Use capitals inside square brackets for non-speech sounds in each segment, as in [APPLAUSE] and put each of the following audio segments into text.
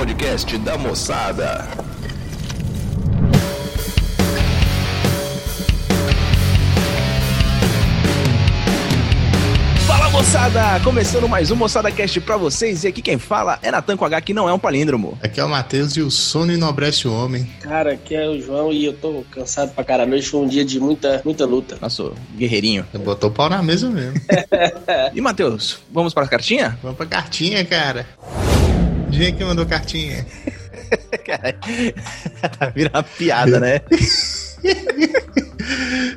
podcast da moçada. moçada! Começando mais um Moçada Cast pra vocês. E aqui quem fala é Natan com H, que não é um palíndromo. Aqui é o Matheus e o sono enobrece o homem. Cara, aqui é o João e eu tô cansado pra caralho. Hoje foi um dia de muita, muita luta. Nossa, guerreirinho. Você botou o pau na mesa mesmo. [LAUGHS] e Matheus, vamos pra cartinha? Vamos pra cartinha, cara. Quem que mandou cartinha? [LAUGHS] cara, [LAUGHS] tá virando uma piada, né?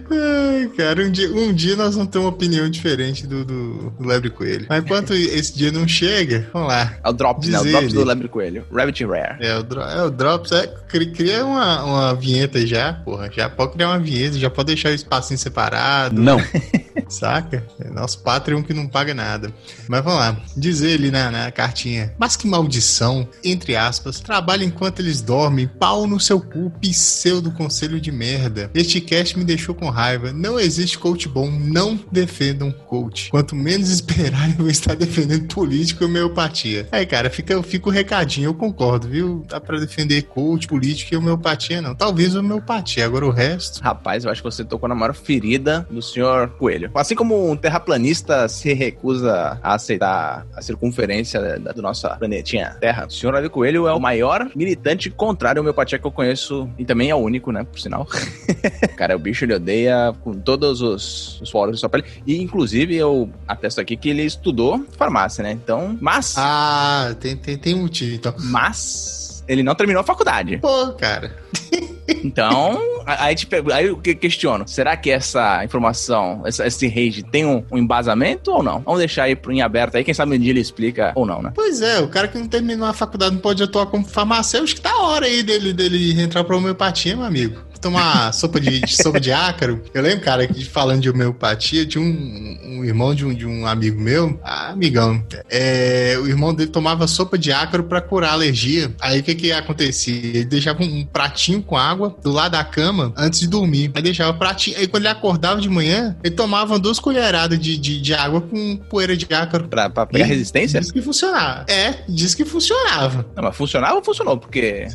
Ai, cara, um dia, um dia nós vamos ter uma opinião diferente do, do, do Lebre Coelho. Mas enquanto esse dia não chega, vamos lá. É o Drops, né? O Drops do Lebre Coelho. Rabbit Rare. É, o, é, o Drops é. Cria uma, uma vinheta já, porra. Já pode criar uma vinheta, já pode deixar o espacinho separado. Não. [LAUGHS] Saca? É nosso Patreon que não paga nada. Mas vamos lá. Diz ele na, na cartinha. Mas que maldição, entre aspas, trabalha enquanto eles dormem, pau no seu cu, pseudo conselho de merda. Este cast me deixou com raiva. Não existe coach bom, não defendam coach. Quanto menos esperarem, eu vou estar defendendo político e homeopatia. Aí, cara, fica, fica o recadinho, eu concordo, viu? Dá pra defender coach, político e homeopatia, não. Talvez homeopatia, agora o resto. Rapaz, eu acho que você tocou na maior ferida do senhor Coelho. Assim como um terraplanista se recusa a aceitar a circunferência do nosso planetinha Terra, o senhor Adi Coelho é o maior militante contrário à homeopatia que eu conheço e também é o único, né, por sinal. [LAUGHS] cara, o bicho ele odeia com todos os, os poros de sua pele. E, inclusive, eu atesto aqui que ele estudou farmácia, né? Então, mas... Ah, tem, tem, tem motivo, então. Mas ele não terminou a faculdade. Pô, cara... [LAUGHS] Então, aí, te, aí eu questiono: será que essa informação, essa, esse rage, tem um, um, embasamento ou não? Vamos deixar aí em aberto aí, quem sabe um dia ele explica ou não, né? Pois é, o cara que não terminou a faculdade não pode atuar como farmacêutico, tá a hora aí dele, dele entrar pra homeopatia, meu amigo tomar sopa de, sopa de ácaro. Eu lembro, cara, que falando de homeopatia, tinha um, um irmão de um, de um amigo meu, ah, amigão, é, o irmão dele tomava sopa de ácaro para curar alergia. Aí o que que acontecia? Ele deixava um pratinho com água do lado da cama antes de dormir. Aí deixava o pratinho. Aí quando ele acordava de manhã, ele tomava duas colheradas de, de, de água com poeira de ácaro. Pra, pra pegar e resistência? Diz que funcionava. É, diz que funcionava. Não, mas funcionava ou funcionou? Porque.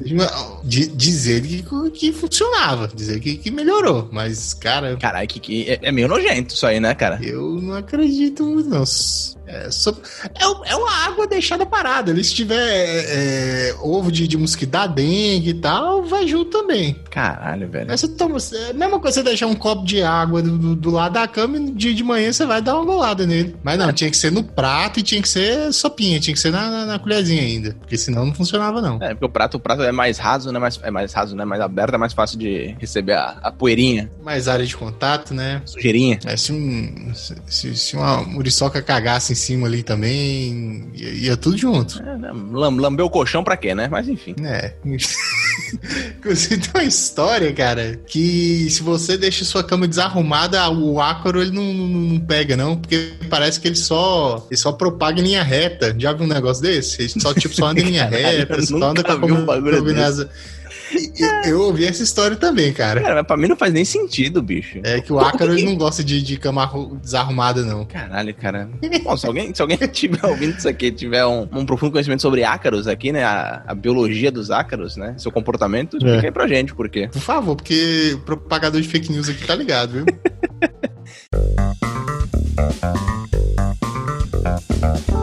Diz ele que, que funcionava dizer que, que melhorou, mas, cara. Caralho, que, que é, é, meio nojento isso aí, né, cara? Eu não acredito muito, não. É, é, é, uma água deixada parada. Se tiver é, ovo de, de mosquito da dengue e tal, vai junto também. Caralho, velho. Mas você toma, é a mesma coisa você deixar um copo de água do, do, do lado da cama e no dia de manhã você vai dar uma golada nele. Mas não, tinha que ser no prato e tinha que ser sopinha, tinha que ser na, na, na colherzinha ainda. Porque senão não funcionava, não. É, porque o prato, o prato é mais raso, né? Mais, é mais raso, né? Mais aberto, é mais fácil de receber a, a poeirinha. Mais área de contato, né? Sujeirinha. É, se, um, se, se uma muriçoca cagasse em cima ali também, ia, ia tudo junto. É? Lambeu o colchão pra quê, né? Mas enfim. É. [LAUGHS] Inclusive tem uma história, cara, que se você deixa sua cama desarrumada, o ácaro ele não, não, não, pega, não, porque parece que ele só, ele só propaga em linha reta. Já viu um negócio desse? Ele só, tipo, só anda em linha [LAUGHS] reta, só anda com a cama eu ouvi essa história também, cara. Cara, mas pra mim não faz nem sentido, bicho. É que o ácaro ele não gosta de, de cama desarrumada, não. Caralho, cara. Bom, se alguém, se alguém [LAUGHS] estiver ouvindo isso aqui, tiver um, um profundo conhecimento sobre ácaros aqui, né? A, a biologia dos ácaros, né? Seu comportamento, explica é. aí pra gente, por quê. Por favor, porque o propagador de fake news aqui tá ligado, viu? [LAUGHS]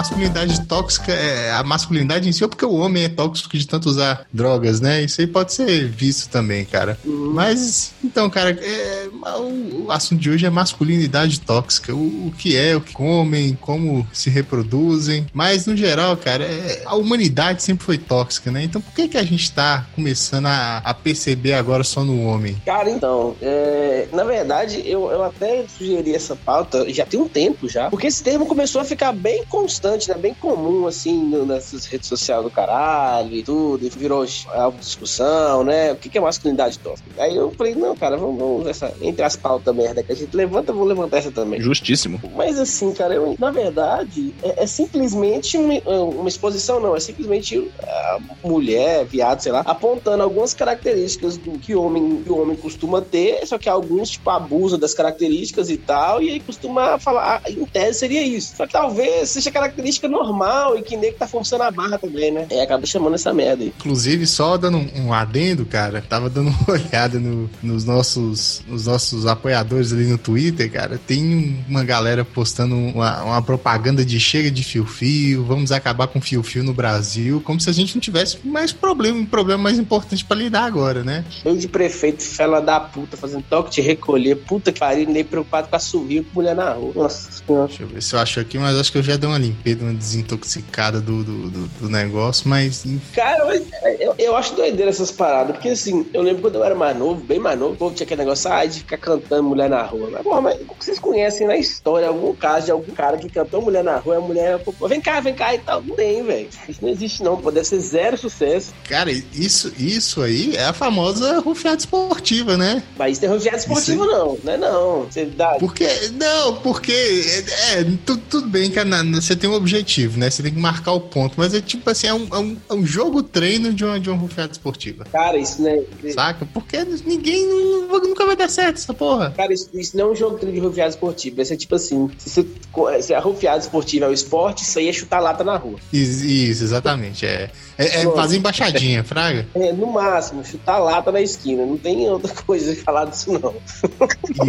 masculinidade tóxica é a masculinidade em si, ou porque o homem é tóxico de tanto usar drogas, né? Isso aí pode ser visto também, cara. Uhum. Mas, então, cara, é, o assunto de hoje é masculinidade tóxica. O, o, que é, o que comem, como se reproduzem. Mas, no geral, cara, é, a humanidade sempre foi tóxica, né? Então, por que, que a gente tá começando a, a perceber agora só no homem? Cara, então, é, na verdade, eu, eu até sugeri essa pauta já tem um tempo já, porque esse termo começou a ficar bem constante constante, né? Bem comum, assim, nessas redes sociais do caralho e tudo, e virou algo de discussão, né? O que é masculinidade tóxica? Aí eu falei, não, cara, vamos, vamos essa, entre as pautas merda que a gente levanta, vou levantar essa também. Justíssimo. Mas assim, cara, eu, na verdade, é, é simplesmente uma, uma, exposição, não. É simplesmente a mulher, viado, sei lá, apontando algumas características do que o homem, que o homem costuma ter, só que alguns, tipo, abusam das características e tal, e aí costuma falar, ah, em tese seria isso. Só que talvez seja característica normal e que nem que tá forçando a barra também, né? É, acaba chamando essa merda aí. Inclusive, só dando um, um adendo, cara, tava dando uma [LAUGHS] olhada no, nos, nossos, nos nossos apoiadores ali no Twitter, cara. Tem uma galera postando uma, uma propaganda de chega de fio-fio, vamos acabar com fio-fio no Brasil, como se a gente não tivesse mais problema, um problema mais importante para lidar agora, né? Eu de prefeito, fela da puta, fazendo toque de recolher, puta que pariu, nem preocupado com assovio com mulher na rua. Nossa senhora. Deixa eu ver se eu acho aqui, mas acho que eu já dei uma limpeza, uma desintoxicada do, do, do, do negócio, mas. Cara, eu, eu acho doideira essas paradas, porque assim, eu lembro quando eu era mais novo, bem mais novo, o povo tinha aquele negócio ah, de ficar cantando mulher na rua. Mas, porra, mas vocês conhecem na história algum caso de algum cara que cantou mulher na rua a mulher, pô, vem cá, vem cá e tal? Não tem, velho. Isso não existe, não. Pode ser zero sucesso. Cara, isso, isso aí é a famosa rufiada esportiva, né? Mas isso é rufiada esportiva, não. Não é não. Você dá... Porque, não, porque é, é tudo, tudo bem que você tem um objetivo, né? Você tem que marcar o ponto, mas é tipo assim, é um, é um, é um jogo treino de uma, de uma rufiada esportiva. Cara, isso né? Saca? Porque ninguém nunca vai dar certo essa porra. Cara, isso, isso não é um jogo treino de rufiada esportiva. Vai ser tipo assim, se, você, se a rufiada esportiva é o esporte, isso aí é chutar lata na rua. Isso, isso exatamente. É, é, é fazer embaixadinha, fraga. É, no máximo, chutar lata na esquina. Não tem outra coisa de falar disso, não.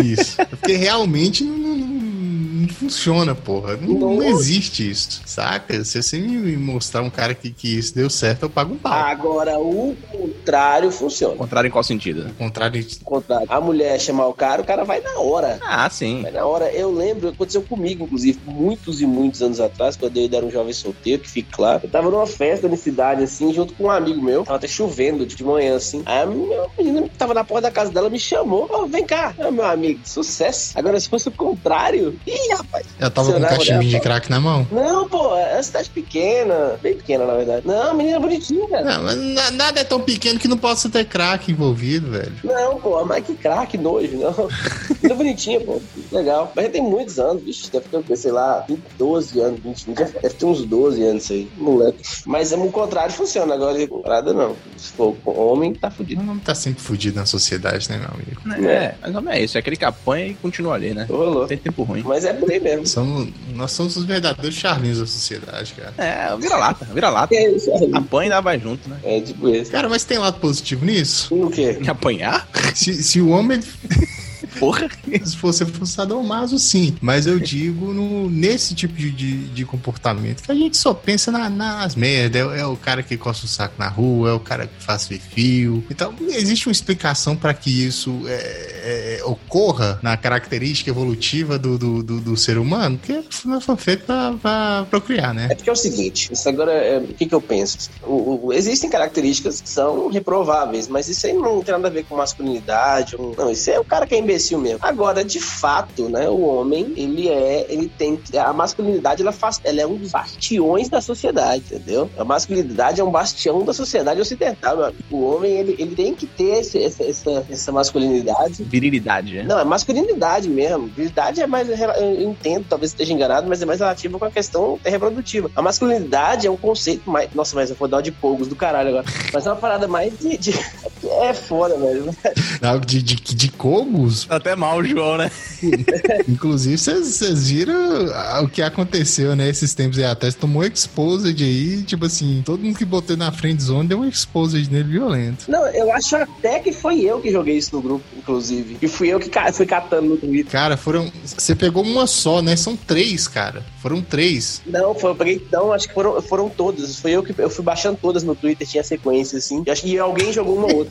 Isso. Porque realmente não funciona, porra. Não, não, existe isso, saca? Se você me mostrar um cara que, que isso deu certo, eu pago um pau. Agora, o contrário funciona. O contrário em qual sentido? O contrário. O contrário. A mulher chamar o cara, o cara vai na hora. Ah, sim. Vai na hora. Eu lembro, aconteceu comigo, inclusive, muitos e muitos anos atrás, quando eu era um jovem solteiro, que fique claro. Eu tava numa festa na cidade, assim, junto com um amigo meu. Tava até chovendo de manhã, assim. Aí a menina que tava na porta da casa dela me chamou. Oh, vem cá, meu amigo, sucesso. Agora, se fosse o contrário, ih, rapaz. Eu tava com um cachimbinho de crack na mão? Não, pô, é uma cidade pequena. Bem pequena, na verdade. Não, menina bonitinha, cara. Não, mas nada é tão pequeno que não possa ter crack envolvido, velho. Não, pô, mas que crack, nojo, não. menina bonitinha, pô. Legal. Mas já tem muitos anos, bicho. Deve ter, sei lá, 12 anos, 20, 20 deve ter uns 12 anos isso aí. Moleque. Mas é o contrário funciona. Agora, nada não. Se for homem, tá fudido. O homem tá sempre fudido na sociedade, né, meu amigo? É, é. mas não é isso. É aquele que apanha e continua ali, né? Rolou. Tem tempo ruim. Mas é por aí mesmo. Somos, nós somos os verdadeiros charlinhos da sociedade, cara. É, vira-lata, vira-lata. É isso, é Apanha e dá vai junto, né? É, tipo isso. Cara, mas tem lado positivo nisso? O quê? Apanhar? Se, se o homem... Porra. [LAUGHS] Se fosse forçado ao maso, sim. Mas eu digo no, nesse tipo de, de, de, comportamento que a gente só pensa na, nas merdas. É, é, o cara que coça o saco na rua, é o cara que faz fio. Então, existe uma explicação para que isso é, é, ocorra na característica evolutiva do, do, do, do ser humano, que foi feito para procriar, né? É porque é o seguinte, isso agora é, o que, que eu penso? O, o, existem características que são reprováveis, mas isso aí não tem nada a ver com masculinidade. Não, isso é o cara que é imbecil mesmo. Agora, de fato, né, o homem, ele é, ele tem, a masculinidade, ela faz, ela é um dos bastiões da sociedade, entendeu? A masculinidade é um bastião da sociedade ocidental, meu amigo. O homem, ele, ele tem que ter esse, essa, essa, essa masculinidade. Virilidade, né? Não, é masculinidade mesmo. Virilidade é mais, eu entendo, talvez esteja enganado, mas é mais relativo com a questão reprodutiva. A masculinidade é um conceito mais, nossa, mas eu vou dar de pogos do caralho agora. Mas é uma parada mais de, de é foda, velho. [LAUGHS] De, de, de cogos? Até mal o João, né? [LAUGHS] Inclusive, vocês viram o que aconteceu, né? Esses tempos aí atrás, tomou exposed aí, tipo assim, todo mundo que botou na friend zone deu um exposed nele violento. Não, eu acho até que foi eu que joguei isso no grupo, inclusive. E fui eu que fui catando no Twitter. Cara, foram. Você pegou uma só, né? São três, cara. Foram três. Não, foi, eu peguei. Não, acho que foram, foram todas. Foi eu que eu fui baixando todas no Twitter, tinha sequência, assim. E acho que alguém jogou uma outra.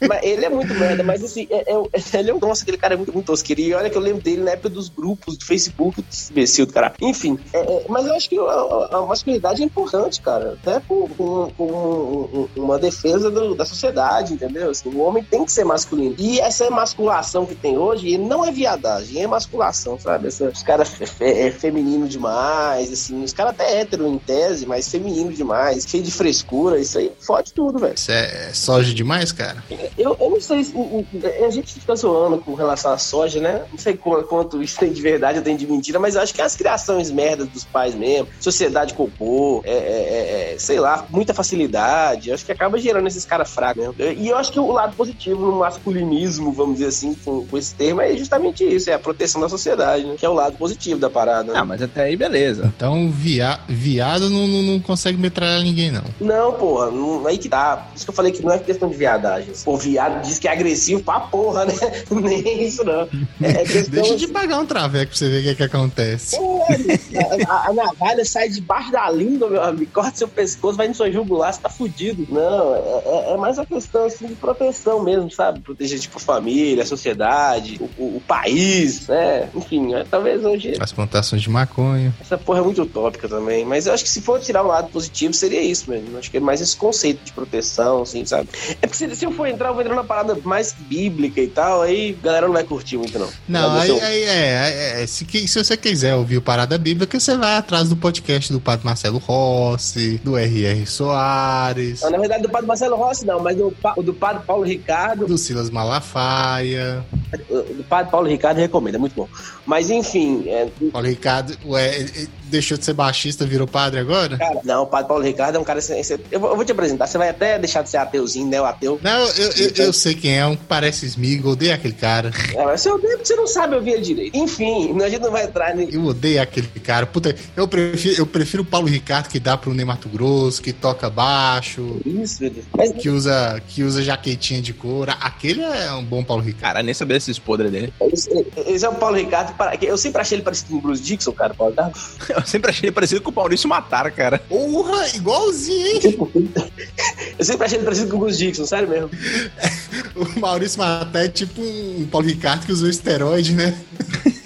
Mas ele é muito merda, mas assim, é, é, [LAUGHS] ele é um. Nossa, aquele cara é muito, muito tosqueiro. E olha que eu lembro dele na época dos grupos do Facebook, imbecil do cara. Enfim, é, é, mas eu acho que a, a, masculinidade é importante, cara. Até com, com, com uma defesa do, da sociedade, entendeu? Assim, o homem tem que ser masculino. E essa masculação que tem hoje, não é viadagem, é masculação, sabe? Essa, os caras é, feminino demais, assim, os caras até hétero em tese, mas feminino demais, cheio de frescura, isso aí fode tudo, velho. Isso é soja demais, cara? Eu, eu não sei se. A gente fica zoando com relação à soja, né? Não sei quanto isso tem de verdade ou tem de mentira, mas acho que é as criações merdas dos pais mesmo, sociedade cocô, é, é, é, é, sei lá, muita facilidade. Acho que acaba gerando esses caras fracos mesmo. E eu acho que o lado positivo no masculinismo, vamos dizer assim, com, com esse termo, é justamente isso: é a proteção da sociedade, né? Que é o lado positivo da parada. Né? Ah, mas até aí beleza. Então, via, viado não, não, não consegue metralhar ninguém, não. Não, porra, não, aí que tá. Por isso que eu falei que não é questão de viadagem. O viado diz que é agressivo pra porra, né? [LAUGHS] Nem isso, não. É, é questão... Deixa de pagar um traveco pra você ver o que, é que acontece. É, a, a, navalha sai debaixo da língua, meu amigo, corta seu pescoço, vai no seu jugular, você tá fudido. Não, é, é, é mais uma questão assim, de proteção mesmo, sabe? Proteger, tipo, a família, a sociedade, o, o, o país, né? Enfim, é, talvez hoje. As plantações de maconha. Essa porra é muito utópica também. Mas eu acho que se for tirar o lado positivo, seria isso mesmo. Eu acho que é mais esse conceito de proteção, assim, sabe? É porque se, se eu for entrar, eu vou entrar na parada mais bíblica e tal, aí a galera não vai curtir muito, não. Não, aí, aí é, é, é, se, se você quiser ouvir o Parada Bíblica, você vai atrás do podcast do Padre Marcelo Rossi, do R.R. Soares. Não, na verdade, do Padre Marcelo Rossi não, mas do, do Padre Paulo Ricardo. Do Silas Malafaia. Do Padre Paulo Ricardo recomendo, é muito bom. Mas enfim. É... Paulo Ricardo, ué, deixou de ser baixista, virou padre agora? Cara, não, o padre Paulo Ricardo é um cara. Eu vou, eu te apresentar, você vai até deixar de ser ateuzinho, né? O ateu. Não, eu, eu, eu sei quem é, um que parece Smigol, odeio aquele cara. É, mas você odeia porque você não sabe ouvir direito. Enfim, a gente não vai entrar nisso. Eu odeio aquele cara. Puta, eu prefiro, eu prefiro o Paulo Ricardo que dá pro Ney Mato Grosso, que toca baixo. Isso, Mas... Que usa, que usa jaquetinha de couro. Aquele é um bom Paulo Ricardo. Cara, nem sabia desses podres dele. Esse, esse, é o Paulo Ricardo. Eu sempre achei ele parecido com o Bruce Dixon, cara, Paulo Ricardo. [LAUGHS] eu sempre achei ele parecido com o Maurício Matar, cara. Porra, igualzinho, hein? [LAUGHS] eu sempre achei ele parecido com o Bruce Dixon, sério mesmo. [LAUGHS] o Maurício Matar é tipo um Paulo Ricardo que usou esteroide, né?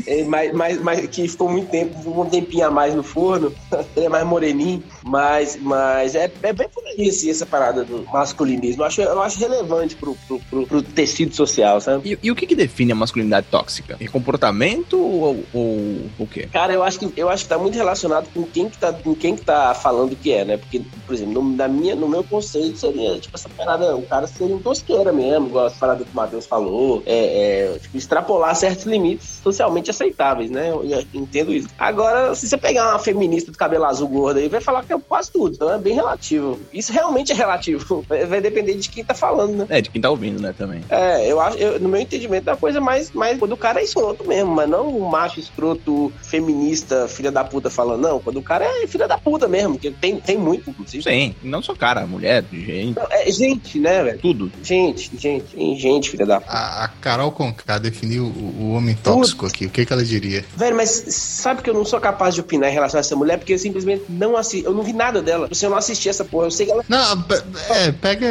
É, mas, mas, mas que ficou muito tempo, um tempinho a mais no forno, [LAUGHS] ele é mais moreninho, mas, mas é, é bem por aí assim, essa parada do masculinismo. Eu acho, eu acho relevante pro, pro, pro, pro tecido social, sabe? E, e, o que, que define a masculinidade tóxica? É comportamento ou, ou o quê? Cara, eu acho que eu acho que tá muito relacionado com quem que tá, com quem que tá falando que é, né? Porque, por exemplo, no, na minha, no meu conceito seria, tipo, essa parada, o cara seria um tosqueira mesmo, igual a parada que o Matheus falou, é, é tipo, extrapolar certos limites socialmente aceitáveis, né? Eu, eu entendo isso. Agora, se você pegar uma feminista de cabelo azul gorda aí, vai falar que é quase tudo. Então é bem relativo. Isso realmente é relativo. [LAUGHS] Vai depender de quem tá falando, né? É, de quem tá ouvindo, né, também. É, eu acho, eu, no meu entendimento, é uma coisa mais, mais quando o cara é escroto mesmo, mas não um macho escroto, feminista, filha da puta falando, não. Quando o cara é filha da puta mesmo, que tem, tem muito, inclusive. Sim, não só cara, mulher, gente. Não, é gente, né, velho? Tudo. Gente, gente, gente, filha da puta. A, a Carol Conká definiu o, o homem tóxico Tudo. aqui. O que, que ela diria? Velho, mas sabe que eu não sou capaz de opinar em relação a essa mulher porque eu simplesmente não assisti. Não vi nada dela. Se eu não assisti essa porra, eu sei que ela. Não, é, pega,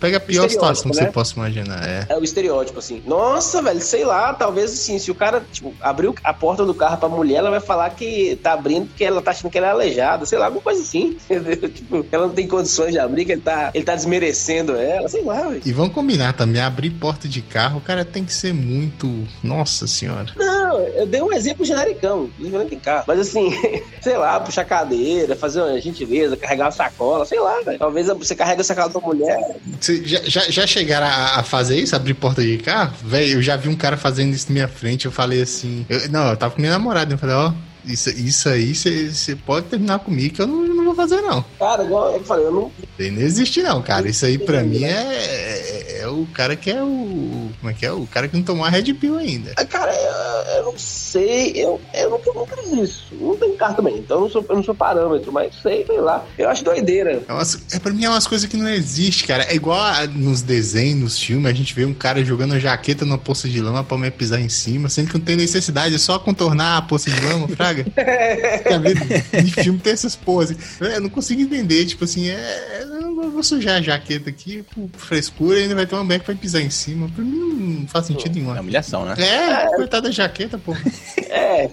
pega a pior situação que né? você possa imaginar. É. é o estereótipo, assim. Nossa, velho, sei lá, talvez assim, se o cara, tipo, abriu a porta do carro pra mulher, ela vai falar que tá abrindo porque ela tá achando que ela é aleijada, sei lá, alguma coisa assim. [LAUGHS] tipo, ela não tem condições de abrir, que ele tá, ele tá desmerecendo ela, sei lá, velho. E vamos combinar também, abrir porta de carro, o cara tem que ser muito. Nossa senhora. Não, eu dei um exemplo genericão, não tem carro. Mas assim, [LAUGHS] sei lá, puxar cadeira, fazer uma gentileza, carregar uma sacola, sei lá, velho. Talvez você carrega a sacola da mulher. Você já, já, já chegaram a, a, fazer isso? Abrir porta de carro? Velho, eu já vi um cara fazendo isso na minha frente. Eu falei assim. Eu, não, eu tava com minha namorada. Eu falei, ó. Isso, isso aí você pode terminar comigo que eu não, não, vou fazer, não. Cara, igual eu falei, eu não. Não existe, não, cara. Isso aí pra mim é, é, é, o cara que é o. Como é que é? O cara que não tomou a Red Pill ainda. Cara, eu, eu não sei. Eu, eu, nunca, nunca fiz isso. Não tenho carro também. Então eu não sou, eu não sou parâmetro, mas sei, sei lá. Eu acho doideira. É, umas, é pra mim é umas coisas que não existe, cara. É igual a, nos desenhos, nos filmes, a gente vê um cara jogando a jaqueta numa poça de lama pra me pisar em cima, sendo que não tem necessidade, é só contornar a poça de lama, fraga. [LAUGHS] de filme tem essas poses. Eu não consigo entender, tipo assim, é, eu vou sujar a jaqueta aqui por frescura e ainda vai ter uma que vai pisar em cima. Pra mim não faz sentido nenhum. É humilhação, né? É, é. coitada da jaqueta, pô. [LAUGHS] É,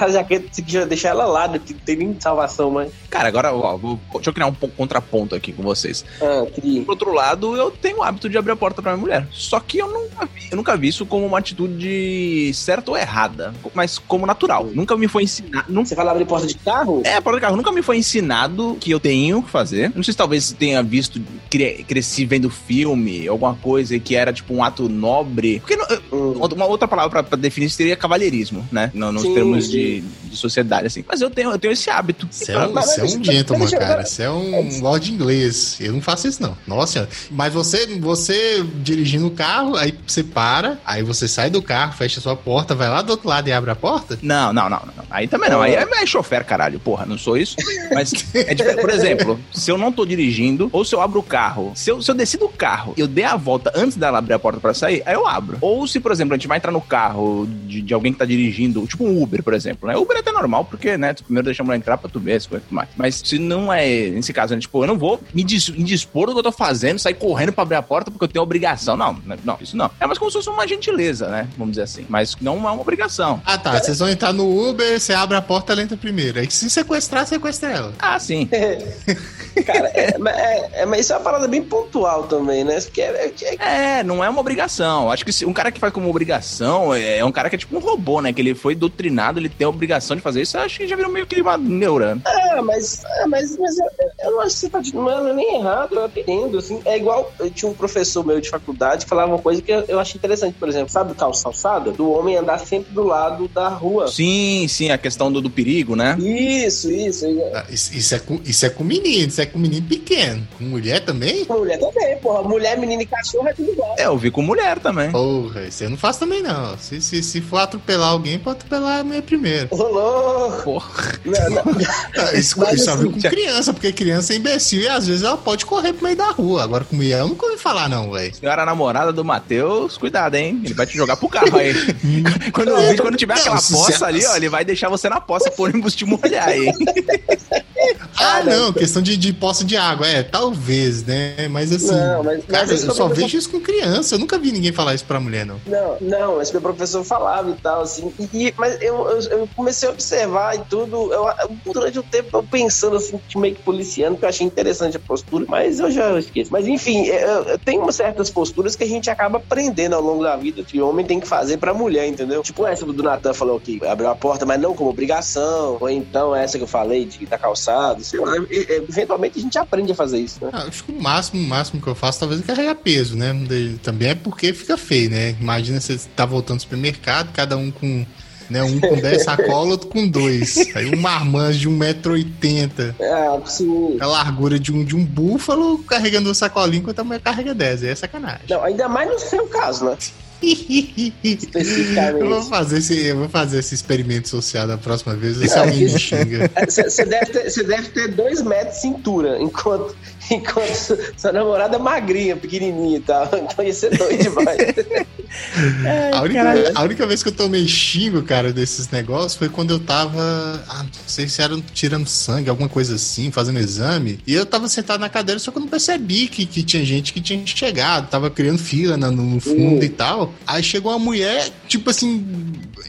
a jaqueta, se quiser deixar ela lá, não tem nem salvação, mas. Cara, agora, ó, vou, deixa eu criar um contraponto aqui com vocês. Ah. Por outro lado, eu tenho o hábito de abrir a porta pra minha mulher. Só que eu nunca vi, eu nunca vi isso como uma atitude certa ou errada, mas como natural. Nunca me foi ensinado. Nunca... Você fala abrir porta de carro? É, porta de carro. Nunca me foi ensinado que eu tenho que fazer. Não sei se talvez tenha visto, cre cresci vendo filme, alguma coisa que era tipo um ato nobre. Porque hum. uma outra palavra pra, pra, definir seria cavalheirismo, né? No, nos sim, termos sim. De, de sociedade, assim. Mas eu tenho, eu tenho esse hábito. Você é, um, você é um gentleman, cara. Você é um lord inglês. Eu não faço isso, não. Nossa, mas você, você dirigindo o carro, aí você para, aí você sai do carro, fecha sua porta, vai lá do outro lado e abre a porta? Não, não, não. não. Aí também não. Aí é, é chofer, caralho. Porra, não sou isso. Mas, é tipo, por exemplo, se eu não tô dirigindo, ou se eu abro o carro, se eu, se eu desci do carro e eu dei a volta antes dela abrir a porta para sair, aí eu abro. Ou se, por exemplo, a gente vai entrar no carro de, de alguém que tá dirigindo, tipo um Uber, por exemplo, né? Uber é até normal, porque, né, tu primeiro deixa a mulher entrar pra tu ver as coisas mais. Mas se não é, nesse caso, né, tipo, eu não vou me indispor do que eu tô fazendo, sair correndo pra abrir a porta porque eu tenho obrigação. Não, não, isso não. É mais como se fosse uma gentileza, né? Vamos dizer assim. Mas não é uma obrigação. Ah, tá. Vocês vão entrar no Uber, você abre a porta, ela entra primeiro. Aí se sequestrar, sequestra ela. Ah, sim. [LAUGHS] Cara, é, é, é, mas isso é uma parada bem pontual também, né? Que é, é, é, não é uma obrigação. Acho que se, um cara que faz como obrigação é, é, um cara que é tipo um robô, né? Que ele foi doutrinado, ele tem a obrigação de fazer isso. Acho que já virou meio que uma neura. É, mas, é, mas, mas eu, eu não acho que você tá não é nem errado, eu entendo. Assim, é igual, eu tinha um professor meu de faculdade que falava uma coisa que eu, eu achei interessante, por exemplo, sabe o calçado? Do homem andar sempre do lado da rua. Sim, sim, a questão do, do perigo, né? Isso, isso. Ah, isso, isso, é com, isso é com menino, isso é com menino pequeno. Com mulher também? Com mulher também, porra. Mulher, menino e cachorro é tudo igual. É, eu vi com mulher também. Porra, isso eu não faço também, não. Se, se, se for atropelar alguém, pode atropelar a mulher primeiro. Rolou! Porra. Não, não. [LAUGHS] Ah, isso, Mas, isso assim, com criança, porque criança é imbecil e às vezes ela pode correr pro meio da rua. Agora com mulher eu nunca ouvi falar, não, velho. Senhora namorada do Matheus, cuidado, hein? Ele vai te jogar pro carro aí. [LAUGHS] quando, quando tiver não, aquela poça ali, ó, ele vai deixar você na poça por ônibus te molhar aí. [LAUGHS] ah, não, questão de, de poça de água. É, talvez, né? Mas assim, não, mas, cara, mas eu só vejo isso com criança. Eu nunca vi ninguém falar isso pra mulher, não. Não, não, mas meu professor falava e tal, assim. E, mas eu, eu, eu, comecei a observar e tudo. Eu, durante o tempo, eu pensando assim, meio que policiano, que eu achei interessante a postura, mas eu já esqueço. Mas enfim, é, tem umas certas posturas que a gente acaba aprendendo ao longo da vida que o homem tem que fazer pra mulher, entendeu? Tipo essa do Natan falou que abriu a porta, mas não como obrigação. Ou então essa que eu falei de estar calçado, sei lá. Eventualmente a gente aprende a fazer isso, né? Ah, acho que o máximo, o máximo que eu faço talvez é carregar peso, né? Também é porque fica feio, né? Imagina você tá voltando ao supermercado, cada um com né? Um com 10 [LAUGHS] sacolas, outro com dois. Aí um marmanjo de 1,80m. É, sim. A largura de um, de um búfalo carregando o sacolinho enquanto a mulher carrega 10. Aí é sacanagem. Não, ainda mais no seu caso, né? Eu vou fazer esse, eu vou fazer esse experimento social da próxima vez, ver se alguém me xinga. [LAUGHS] Você deve, ter, deve ter dois metros de cintura, enquanto, [LAUGHS] enquanto sua namorada é magrinha, pequenininha e tal. [LAUGHS] Então ia ser doido demais. [LAUGHS] a, única, a única vez que eu tomei xingo, cara, desses negócios foi quando eu tava. Ah, não sei se era tirando sangue, alguma coisa assim, fazendo exame. E eu tava sentado na cadeira, só que eu não percebi que, que tinha gente que tinha chegado, tava criando fila no, no fundo uh. e tal. Aí chegou uma mulher, tipo assim,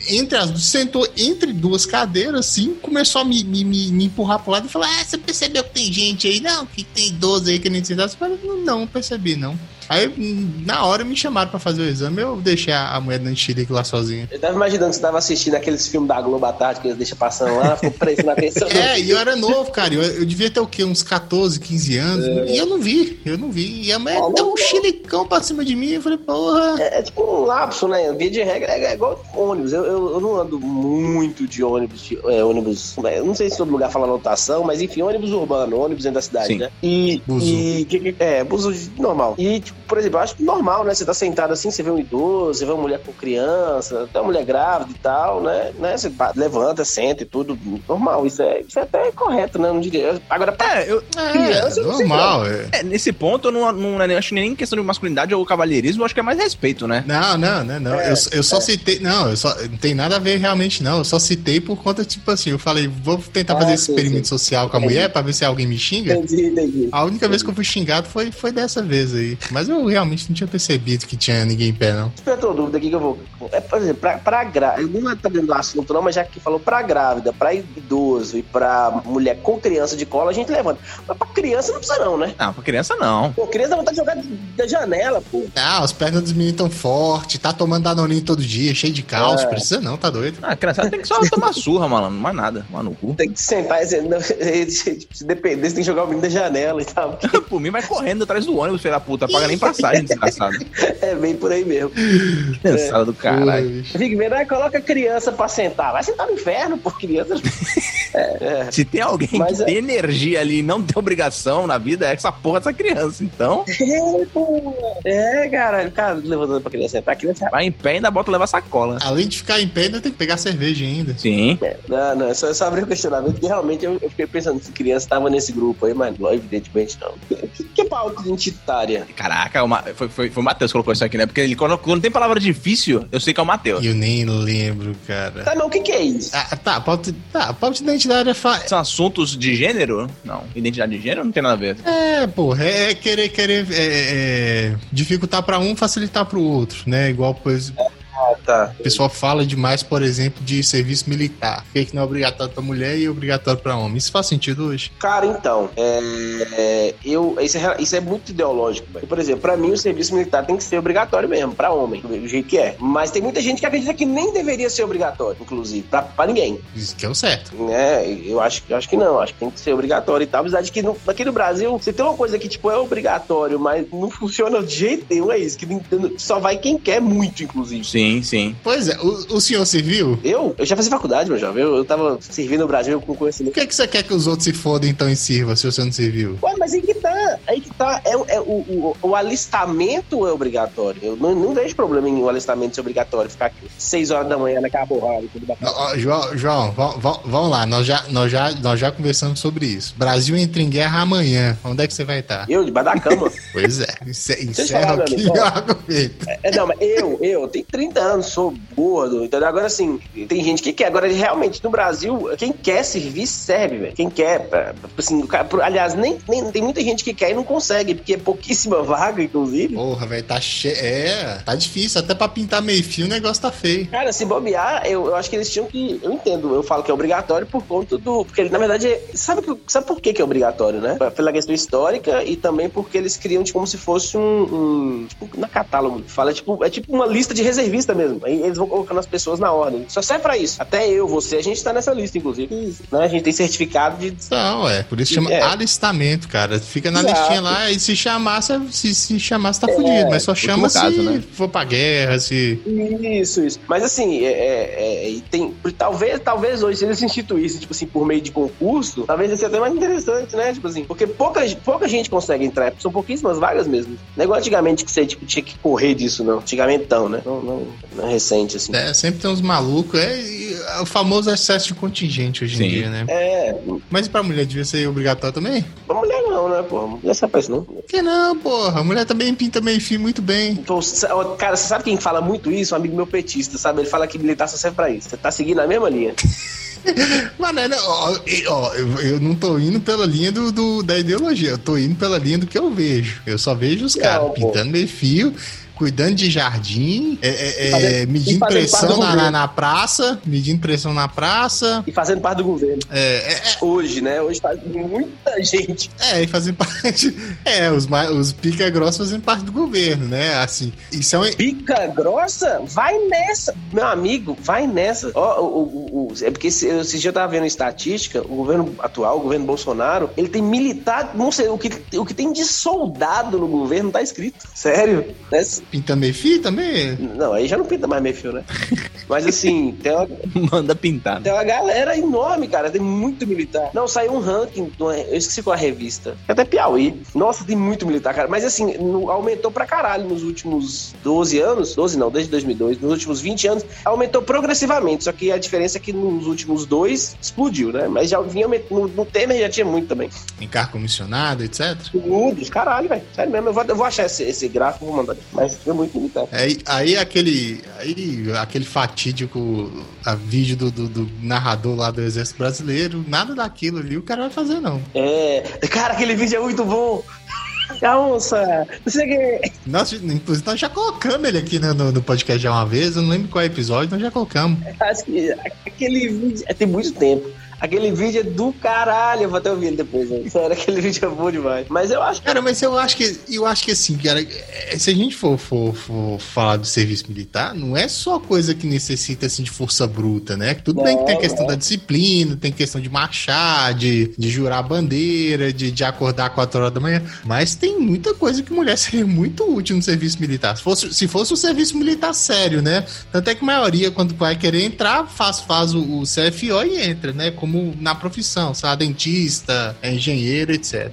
entre as sentou entre duas cadeiras, assim, começou a me, me, me empurrar pro lado e falou: Ah, você percebeu que tem gente aí? Não, que tem 12 aí que nem sentar. Eu falei, não, não percebi, não. Aí, na hora, me chamaram pra fazer o exame, eu deixei a, mulher do Chile lá sozinha. Eu tava imaginando que você tava assistindo aqueles filmes da Globo à tarde que eles deixam passando lá, ficou prestando atenção. é, e eu era novo, cara. Eu, eu, devia ter o quê? Uns 14, 15 anos. É. E eu não vi, eu não vi. E a mulher oh, deu um chilicão pra cima de mim. Eu falei, porra. É, é tipo um lapso, né? Via de regra é, é igual ônibus. Eu, eu, eu, não ando muito de ônibus, de, é, ônibus. Eu não sei se todo lugar fala lotação, mas enfim, ônibus urbano, ônibus dentro da cidade, Sim. né? E. Buzo. E, que, é, buzo normal. E, tipo, por exemplo, eu acho normal, né? Você tá sentado assim, você vê um idoso, você vê uma mulher com criança, até uma mulher grávida e tal, né? né? Você levanta, senta e tudo, normal. Isso é, isso é até correto, né? Não diria. Agora, pra é, eu, criança, é, normal. É. é. nesse ponto, eu não, não, não acho nem questão de masculinidade ou cavalheirismo, eu acho que é mais respeito, né? Não, não, não, não. É, eu, eu só é. citei. Não, eu só, não tem nada a ver realmente, não. Eu só citei por conta, tipo assim, eu falei, vou tentar ah, fazer esse experimento social com a mulher pra ver se alguém me xinga. Entendi, entendi. A única vez que eu fui xingado foi, foi dessa vez aí. Mas Mas eu realmente não tinha percebido que tinha ninguém em pé, não. Despertou dúvida aqui que eu vou. É, por exemplo, pra, pra grávida. Não tá dentro do assunto, não, mas já que falou pra grávida, pra idoso e pra mulher com criança de cola, a gente levanta. Mas pra criança não precisa, não, né? Não, pra criança não. Pô, criança dá vontade de jogar da janela, pô. Ah, as pernas dos meninos tão fortes, tá tomando danoninho todo dia, cheio de cálcio. É. Precisa não, tá doido? Ah, a criançada tem que só tomar surra, malandro. Não mais nada. Mano, no cu. Tem que sentar e se, [LAUGHS] se depender, você tem que jogar o menino da janela e tal. [LAUGHS] Por mim, vai correndo atrás do ônibus, filho da puta. Paga nem passagem, desgraçado. É bem por aí mesmo. Pensada do caralho. Fica vendo, aí coloca a criança pra sentar. Vai sentar no inferno, por criança. [LAUGHS] É, é. Se tem alguém Mas que é- tem energia ali e não tem obrigação na vida, é essa porra dessa criança. Então, É, pô. É, cara. O cara levantando pra criança sentar. A criança. vai em pé e ainda bota levar sacola. Além de ficar em pé, ainda tem que pegar cerveja ainda. Sim. É, Não, não, só, só abri o questionamento, porque realmente eu, eu fiquei pensando se criança tava nesse grupo aí, mas evidentemente não. Que, que é pauta identitária? Caraca, o Ma- foi, foi, foi o Matheus que colocou isso aqui, né? Porque ele, quando, quando tem palavra difícil, eu sei que é o Matheus. Eu nem lembro, cara. Tá, mas o que que é isso? Ah, tá, pauta, tá, pauta de identidade é fa... São assuntos de gênero? Não. Identidade de gênero não tem nada a ver. É, porra, é querer, querer é, é, dificultar pra um, facilitar pro outro, né? Igual, pois, Ah, tá. o pessoal fala demais, por exemplo, de serviço militar. Por que que não é obrigatório pra mulher e é obrigatório pra homem? Isso faz sentido hoje? Cara, então, é, eu, isso, é, isso é muito ideológico. velho. Por exemplo, pra mim o serviço militar tem que ser obrigatório mesmo, pra homem, do jeito que é. Mas tem muita gente que acredita que nem deveria ser obrigatório, inclusive, pra, pra ninguém. Isso que é o certo. né? Eu acho, eu acho que não, acho que tem que ser obrigatório e tal. Apesar de que no, aqui no Brasil, você tem uma coisa que, tipo, é obrigatório, mas não [LAUGHS] funciona de jeito nenhum, é isso. Que só vai quem quer muito, inclusive. Sim, sim. Pois é, o, o senhor serviu? Eu? Eu já fazia faculdade, meu jovem. Eu, eu tava servindo no Brasil com Por conhecimento. que, que você quer que os outros se fodem então e sirva se você não serviu? Ué, mas aí que tá. Aí que tá. É, o- é o, o, o alistamento é obrigatório. Eu não, não vejo problema em o alistamento ser obrigatório. Ficar aqui 6 horas da manhã naquela bacana. Ó, João, João va- va- vamos lá, nós já, nós, já, nós já conversamos sobre isso. Brasil entra em guerra amanhã. Onde é que você vai estar? Eu, debaixo da cama. Pois é, eu encerra falar, aqui meu o amigo. argumento. É, não, mas eu, eu tenho 30 anos, sou gordo, entendeu? Agora, assim, tem gente que quer. Agora, realmente, no Brasil, quem quer servir, serve, velho. Quem quer, pra- assim, cara- aliás, nem, nem tem muita gente que quer e não consegue, porque é pouquíssima vaga, inclusive. Porra, velho, tá cheio. É, tá difícil. Até pra pintar meio fio o negócio tá feio. Cara, se bobear, eu, eu acho que eles tinham que. Eu entendo, eu falo que é obrigatório por conta do. Porque, na verdade, é- sabe, sabe por que, que é obrigatório, né? Pela questão histórica e também porque eles criam tipo, como se fosse um. um tipo, na catálogo. Fala, tipo, é tipo uma lista de reservista mesmo. Aí eles vão colocando as pessoas na ordem. Só serve pra isso. Até eu, você, a gente tá nessa lista, inclusive. Né? A gente tem certificado de. Não, é. Por isso chama É. alistamento, cara. Fica na Exato. listinha lá e se chamar, se, se chamar, você tá fudido. Mas só chama se caso, né? for pra guerra, se. Isso, isso. Mas assim, é, é, é, e tem, talvez, talvez hoje, se eles instituíssem, tipo assim, por meio de concurso, talvez ia ser até mais interessante, né? Tipo assim, porque pouca, pouca gente consegue entrar, são pouquíssimas vagas mesmo. Negócio antigamente que você tipo, tinha que correr disso, não. Antigamente não, né? Não, não, é recente, assim. É, sempre tem uns malucos. É, o famoso excesso de contingente hoje Sim. em dia, né? É, Mas e pra mulher devia ser obrigatório também? pra mulher não, né, pô? Mulher sabe isso, não. Que não, porra? A mulher também pinta meio fio muito bem. Então, ó, cara, você sabe quem fala muito isso? Um amigo meu petista, sabe? Ele fala que militar só serve pra isso. Você tá seguindo a mesma linha. [LAUGHS] Mano, é, ó, e- ó, eu, eu não tô indo pela linha do, do- da ideologia, eu tô indo pela linha do que eu vejo. Eu só vejo os caras pintando meio fio, cuidando de jardim, é, é, é, Fazendo- medindo pressão na, na, na praça, medindo pressão na praça. E fazendo parte do governo. É, é, Hoje, né? Hoje faz muita gente. é, e fazendo [LAUGHS] parte. É, os, mais- os pica grossos fazendo parte do governo, né? Assim, isso é um. Pica grossa, vai nessa. Meu amigo, vai nessa. Ó, o, o- o- é porque se, esse dia eu tava vendo estatística, o governo atual, o governo Bolsonaro, ele tem militar, não sei, o que, o que tem de soldado no governo tá escrito. Sério? Né? Pintando meio fio também? Não, aí já não pinta mais meio fio, né? Mas assim, tem uma, [LAUGHS] Manda pintar. tem uma galera enorme, cara. Tem muito militar. Não, saiu um ranking, uma- eu esqueci qual é a revista. É Até Piauí. Nossa, tem muito militar, cara. Mas assim, no- aumentou pra caralho nos últimos 12 anos. 12 não, desde 2002. Nos últimos 20 anos, aumentou progressivamente. Só que a diferença é que nos últimos dois explodiu, né? Mas já vinha aumentando. No, no Temer já tinha muito também. Em carro comissionado, etc. Tudo, caralho, velho. Sério mesmo. Eu vou, eu vou achar esse, esse gráfico, vou mandar. Mas foi muito militar. Aí, aí aquele. Aí aquele fatídico a vídeo do, do- do narrador lá do Exército Brasileiro, nada daquilo ali o cara vai fazer, não. É. Cara, aquele vídeo é muito bom. [LAUGHS] Calça, não sei o que. Nós, inclusive, nós já colocamos ele aqui no, no, no podcast já uma vez, eu não lembro qual episódio, nós já colocamos. Acho que aquele vídeo. Tem muito tempo. Aquele vídeo é do caralho. Eu vou até ouvir ele depois, né? Sério, [LAUGHS] aquele vídeo é bom demais. Mas eu acho que. Cara, mas eu acho que eu acho que assim, cara, é, se a gente for, for, for falar do serviço militar, não é só coisa que necessita assim de força bruta, né? Tudo bem que tem a questão da disciplina, tem questão de marchar, de, de jurar a bandeira, de, de acordar 4 horas da manhã. Mas tem muita coisa que mulher [LAUGHS] seria muito útil no serviço militar. Se fosse, se fosse um serviço militar sério, né? Tanto é que a maioria, quando vai querer entrar, faz, faz o, o CFO e entra, né? Como na profissão, sabe? Dentista, é engenheiro, etc.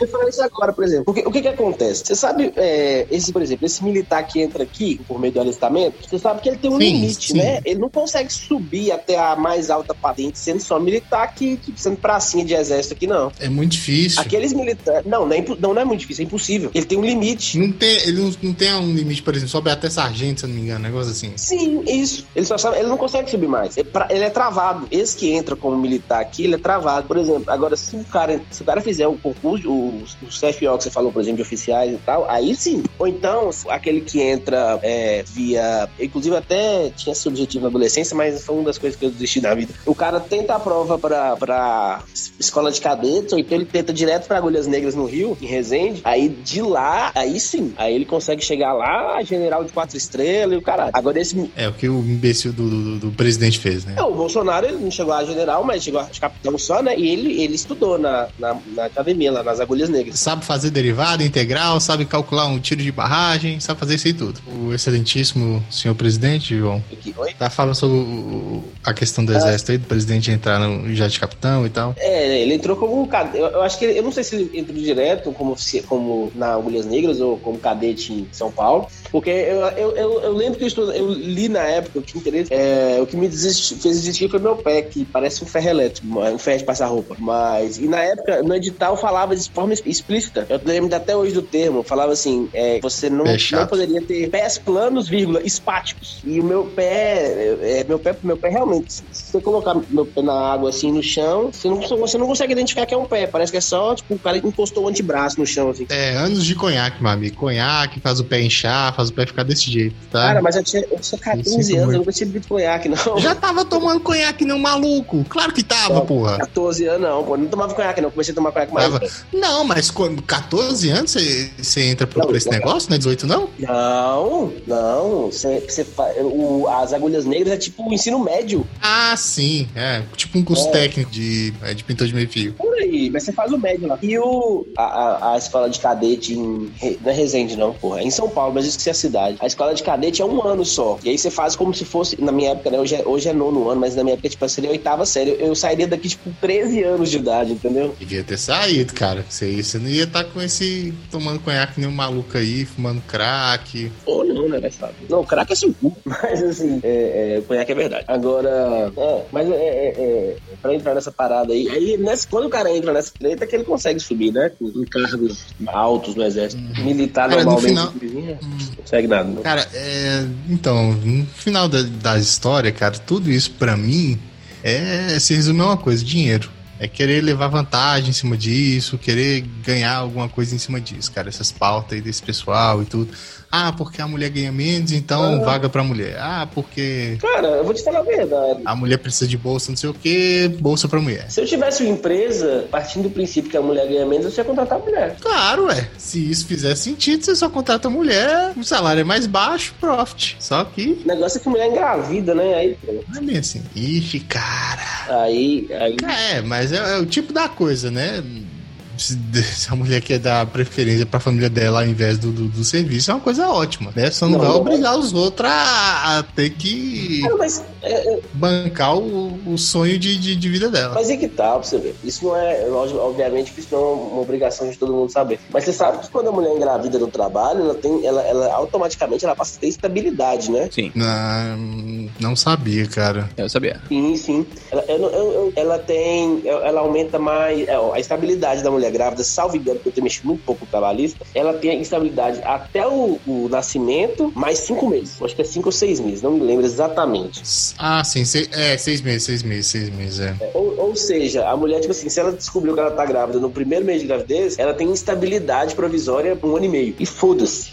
Eu falei isso agora, por exemplo. Porque, o que que acontece? Você sabe, é, esse, por exemplo, esse militar que entra aqui por meio do alistamento, você sabe que ele tem um Sim, limite, sim. né? Ele não consegue subir até a mais alta patente sendo só militar que, que sendo pracinha de exército aqui, não. É muito difícil. Aqueles militares. Não, não é, não, não é muito difícil, é impossível. Ele tem um limite. Não tem, ele não, não tem um limite, por exemplo, sobe até sargento, se eu não me engano, um negócio assim. Sim, isso. Ele só sabe, ele não consegue subir mais. Ele, pra- ele é travado. Esse que entra como militar aqui, ele é travado. Por exemplo, agora, se o cara, se o cara fizer o concurso, o, o CFO que você falou, por exemplo, de oficiais e tal, aí sim. Ou então, aquele que entra é, via. Inclusive, até tinha esse objetivo na adolescência, mas foi uma das coisas que eu desisti da vida. O cara tenta a prova pra, pra escola de cadetes, ou então ele tenta direto pra Agulhas Negras no Rio, em Resende. Aí de lá, aí sim. Aí ele consegue chegar lá, general de quatro estrelas e o caralho. Agora esse É o que o imbecil do, do, do presidente fez, né? é, o Bolsonaro ele não chegou a general, mas chegou a capitão só, né? E ele, ele estudou na, na, na academia, lá nas agulhas negras. Sabe fazer derivada integral, sabe calcular um tiro de barragem, sabe fazer isso aí tudo. O excelentíssimo senhor presidente, João, Aqui, oi? tá falando sobre o- a questão do exército aí, do presidente entrar no jet de capitão e tal. É, ele entrou como cadete. Eu, eu acho que ele, eu não sei se ele entrou direto como, como na Agulhas Negras ou como cadete em São Paulo. Porque eu, eu, eu, eu lembro que eu, estudo, eu li na época, eu tinha interesse. É, o que me fez desistir foi meu pé, que parece um ferro elétrico, um ferro de passar roupa. Mas, e na época, no edital falava de forma explícita. Eu lembro até hoje do termo, falava assim: é, você não, É não poderia ter pés planos, vírgula, espáticos. E o meu pé, é, meu pé, meu pé realmente, se você colocar meu pé na água assim no chão, você não, você não consegue identificar que é um pé. Parece que é só, tipo, o cara encostou o antebraço no chão, assim. É, anos de conhaque, meu amigo. Conhaque faz o pé inchar, faz o pé ficar desse jeito, tá? Cara, mas eu tinha, eu tinha 14 sinto anos, muito. eu nunca tinha bebido conhaque, não. Já tava tomando conhaque nem um maluco. Claro que tava, porra. 14 anos, não, pô. Não tomava conhaque, não. Comecei a tomar conhaque mais. Tava. Não, mas com 14 anos você você entra por, Não, por esse não. negócio, não é 18 não? Não, não. Você, você fa- o, as agulhas negras é tipo o ensino médio. Ah, sim. É, tipo um curso É. técnico de, é, de pintor de meio fio. Por aí, mas você faz o médio lá. E o, a, a, a escola de cadete em. Não é Resende, não, porra. É em São Paulo, mas eu esqueci a cidade. A escola de cadete é um ano só. E aí você faz como se fosse. Na minha época, né? Hoje é, hoje é nono ano, mas na minha época, tipo, seria a oitava série. Eu, sairia daqui, tipo, 13 anos de idade, entendeu? Devia ter saído, cara. Você, você não ia estar com esse. tomando conhaque nem um maluco aí, fumando crack. Ou não, né, saber. Não, crack é seu cu. [LAUGHS] Mas assim, é, é, conhaque é verdade. Agora, é, mas é, é, é, pra entrar nessa parada aí, aí nessa, quando o cara entra nessa treta, é que ele consegue subir, né? Com, cargos altos no exército. Militar Cara, no normalmente final- não consegue nada. Né? Cara, é. Então, no final da, da história, cara, tudo isso pra mim é. Se resume a uma coisa: dinheiro. É querer levar vantagem em cima disso, querer ganhar alguma coisa em cima disso, cara. Essas pautas aí desse pessoal e tudo. Ah, porque a mulher ganha menos, então Ah. vaga pra mulher. Ah, porque Cara, eu vou te falar a verdade. a mulher precisa de bolsa, não sei o que, bolsa pra mulher. Se eu tivesse uma empresa, partindo do princípio que a mulher ganha menos, eu ia contratar a mulher. Claro, é. Se isso fizer sentido, você só contrata a mulher, o salário é mais baixo, profit. Só que O negócio é que a mulher engravida, né? Aí, não é bem assim. Ixi, cara. aí, aí É, mas é, é o tipo da coisa, né? Se, [LAUGHS] se a mulher quer dar preferência pra família dela ao invés do, do, do serviço, é uma coisa ótima, né? Só não, Não, vai não. obrigar os outros a, a ter que Cara, mas, é, é, bancar o, o sonho de, de, de vida dela. mas é que tá, pra você ver. Isso não é, obviamente, que isso não é uma obrigação de todo mundo saber. Mas você sabe que quando a mulher engravida no trabalho, ela tem, ela, ela automaticamente ela passa a ter estabilidade, né? Sim, Não, não sabia, cara. eu sabia. Sim, sim. Ela, eu eu- eu- ela tem. Ela aumenta mais. é, ó, a estabilidade da mulher grávida, salvo engano, porque eu tenho mexido muito pouco com o trabalhista, ela tem a estabilidade até o, o nascimento, mais cinco meses. Acho que é cinco ou seis meses, não me lembro exatamente. Ah, sim, sei- é, seis meses, seis meses, seis meses, é. Ou, ou Ou seja, a mulher, tipo assim, se ela descobriu que ela tá grávida no primeiro mês de gravidez, ela tem instabilidade provisória por um ano e meio. E foda-se.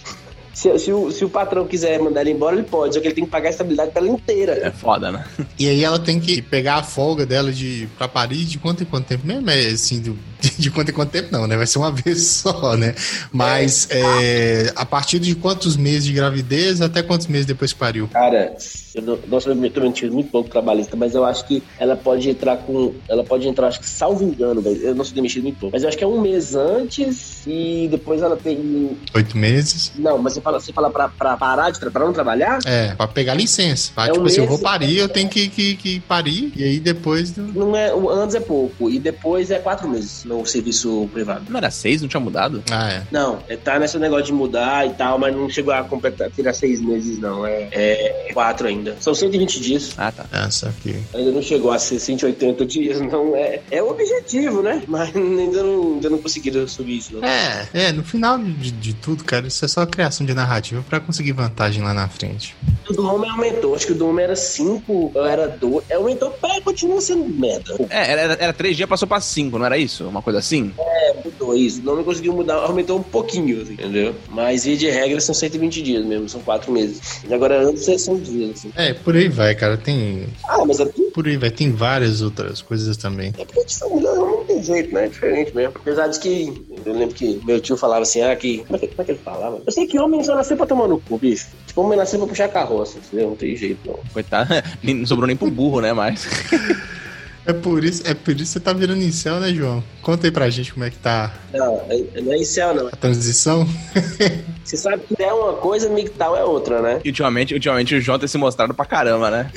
Se, se, o, se o patrão quiser mandar ele embora, ele pode, só que ele tem que pagar a estabilidade pra ela inteira. É foda, né? E aí ela tem que pegar a folga dela de pra Paris de quanto em quanto tempo mesmo? É assim, do, de quanto em quanto tempo não, né? Vai ser uma [LAUGHS] vez só, né? Mas é, a partir de quantos meses de gravidez até quantos meses depois que pariu? Cara, eu não, nossa, eu tô mentindo muito pouco trabalhista, mas eu acho que ela pode entrar com. Ela pode entrar, acho que salvo engano, velho. Eu não sou demitido muito pouco. Mas eu acho que é um mês antes e depois ela tem. Oito meses? Não, mas você fala, você fala pra, pra parar de pra não trabalhar? É, pra pegar licença. Pra, É um tipo assim, eu mês- vou parir, eu tenho que, que, que parir, e aí depois. do- Não é, antes é pouco, e depois é quatro meses no serviço privado. Não era seis? Não tinha mudado? Ah, é. Não, é, tá nesse negócio de mudar e tal, mas não chegou a completar, tirar seis meses, não. É, é quatro ainda. São 120 dias. Ah, tá. Essa aqui. Ainda não chegou a ser 180 dias, não. É, é o objetivo, né? Mas ainda não, ainda não conseguiram subir isso, não. É, é, no final de, de tudo, cara, isso é só criação de narrativa pra conseguir vantagem lá na frente. O do homem aumentou. Acho que o do homem era 5, era 2. Aumentou, é, continua sendo merda. É, era, era três dias, passou pra cinco, não era isso? Uma coisa assim? É, mudou isso. O homem conseguiu mudar, aumentou um pouquinho, assim, entendeu? Mas, via de regra, são 120 dias mesmo, são 4 meses. E agora, antes, são dias, assim. É, por aí vai, cara. Tem. Ah, mas é tudo. Por aí vai, tem várias outras coisas também. É porque mulher não tem jeito, né? É diferente mesmo. Apesar de que. Eu lembro que meu tio falava assim, ah, que. Como é que, como é que ele falava? Eu sei que homem só nasceu pra tomar no cu, bicho. Tipo, homem nasceu pra puxar carroça, entendeu? Não tem jeito, não. Coitado, [LAUGHS] não sobrou nem pro burro, né? Mas. [LAUGHS] É por isso, é por isso que você tá virando incel, né, João? Conta aí pra gente como é que tá Não, é- não é incel, não. a transição. [LAUGHS] Você sabe que é uma coisa, migtal é outra, né? E ultimamente, ultimamente o João tem se mostrado pra caramba, né?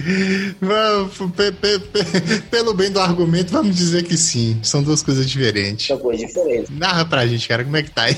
Vamos, pe- pe- pe- pelo bem do argumento, vamos dizer que sim. São duas coisas diferentes. São coisas diferentes. Narra pra gente, cara, como é que tá aí?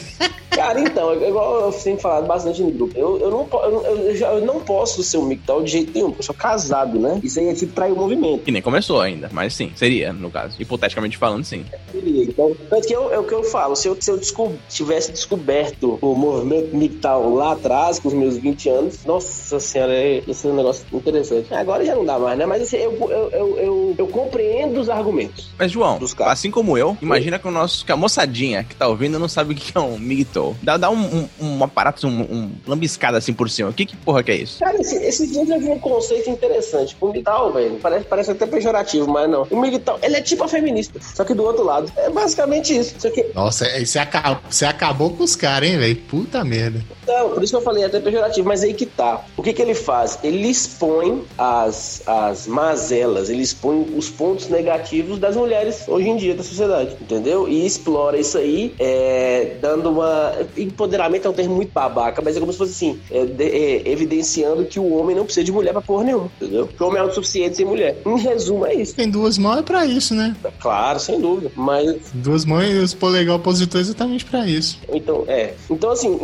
Cara, [LAUGHS] então, igual eu tenho falado bastante no grupo. Eu, eu, não, eu, eu, já- eu não posso ser um migtal de jeito nenhum, porque eu sou casado, né? Isso aí é tipo trair o movimento. Que nem começou ainda, mas sim, seria, no caso. Hipoteticamente falando, sim. Seria. Então, tanto que eu, é o que eu falo, se eu, se eu desco- tivesse descoberto o movimento migtal lá atrás, com os meus 20 anos, nossa senhora, é- esse é um negócio interessante. Agora já não dá mais, né? Mas assim, eu, eu, eu, eu, eu compreendo os argumentos. Mas, João, assim como eu, imagina que o nosso, que a moçadinha que tá ouvindo não sabe o que é um migtou. Dá, dá um, um, um aparato, um, um lambiscada assim por cima. O que que porra que é isso? Cara, esse, esse dia eu vi um conceito interessante. O migtal, velho, parece, parece até pejorativo, mas não. O ele é tipo a feminista, só que do outro lado. É basicamente isso. Só que, Nossa, é- você acabou, você acabou com os caras, hein, velho? Puta merda. não, por isso que eu falei até pejorativo, mas aí que tá. O que que ele faz? Ele expõe as, as mazelas, ele expõe os pontos negativos das mulheres hoje em dia da sociedade, entendeu? E explora isso aí, é, dando uma... Empoderamento é um termo muito babaca, mas é como se fosse assim, é, de- é, evidenciando que o homem não precisa de mulher pra porra nenhuma, entendeu? Que o homem é autossuficiente sem mulher. Em resumo, é isso. Tem duas mãos é pra isso, né? Claro, sem dúvida. Mas Duas mãos e os polegar opositor exatamente pra isso. Então, é. Então, assim,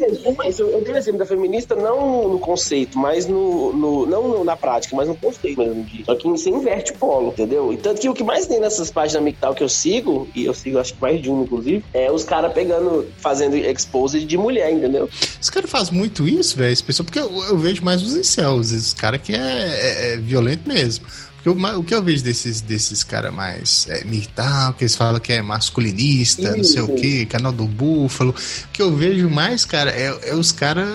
é eu, eu dei o exemplo da feminista não no conceito, mas no. no- não na prática, mas no conceito mesmo. Só que você inverte o polo, entendeu? E tanto que o que mais tem nessas páginas mictal que eu sigo, e eu sigo acho que mais de um, inclusive, é os caras pegando, fazendo expose de mulher, entendeu? Os caras fazem muito isso, velho, pessoal, porque eu, eu vejo mais os incels, os caras que é, é- é violento mesmo. Porque o, o que eu vejo desses, desses caras mais é, militar, que eles falam que é masculinista, não sei o Isso. que, canal do búfalo. O que eu vejo mais, cara, é, é os caras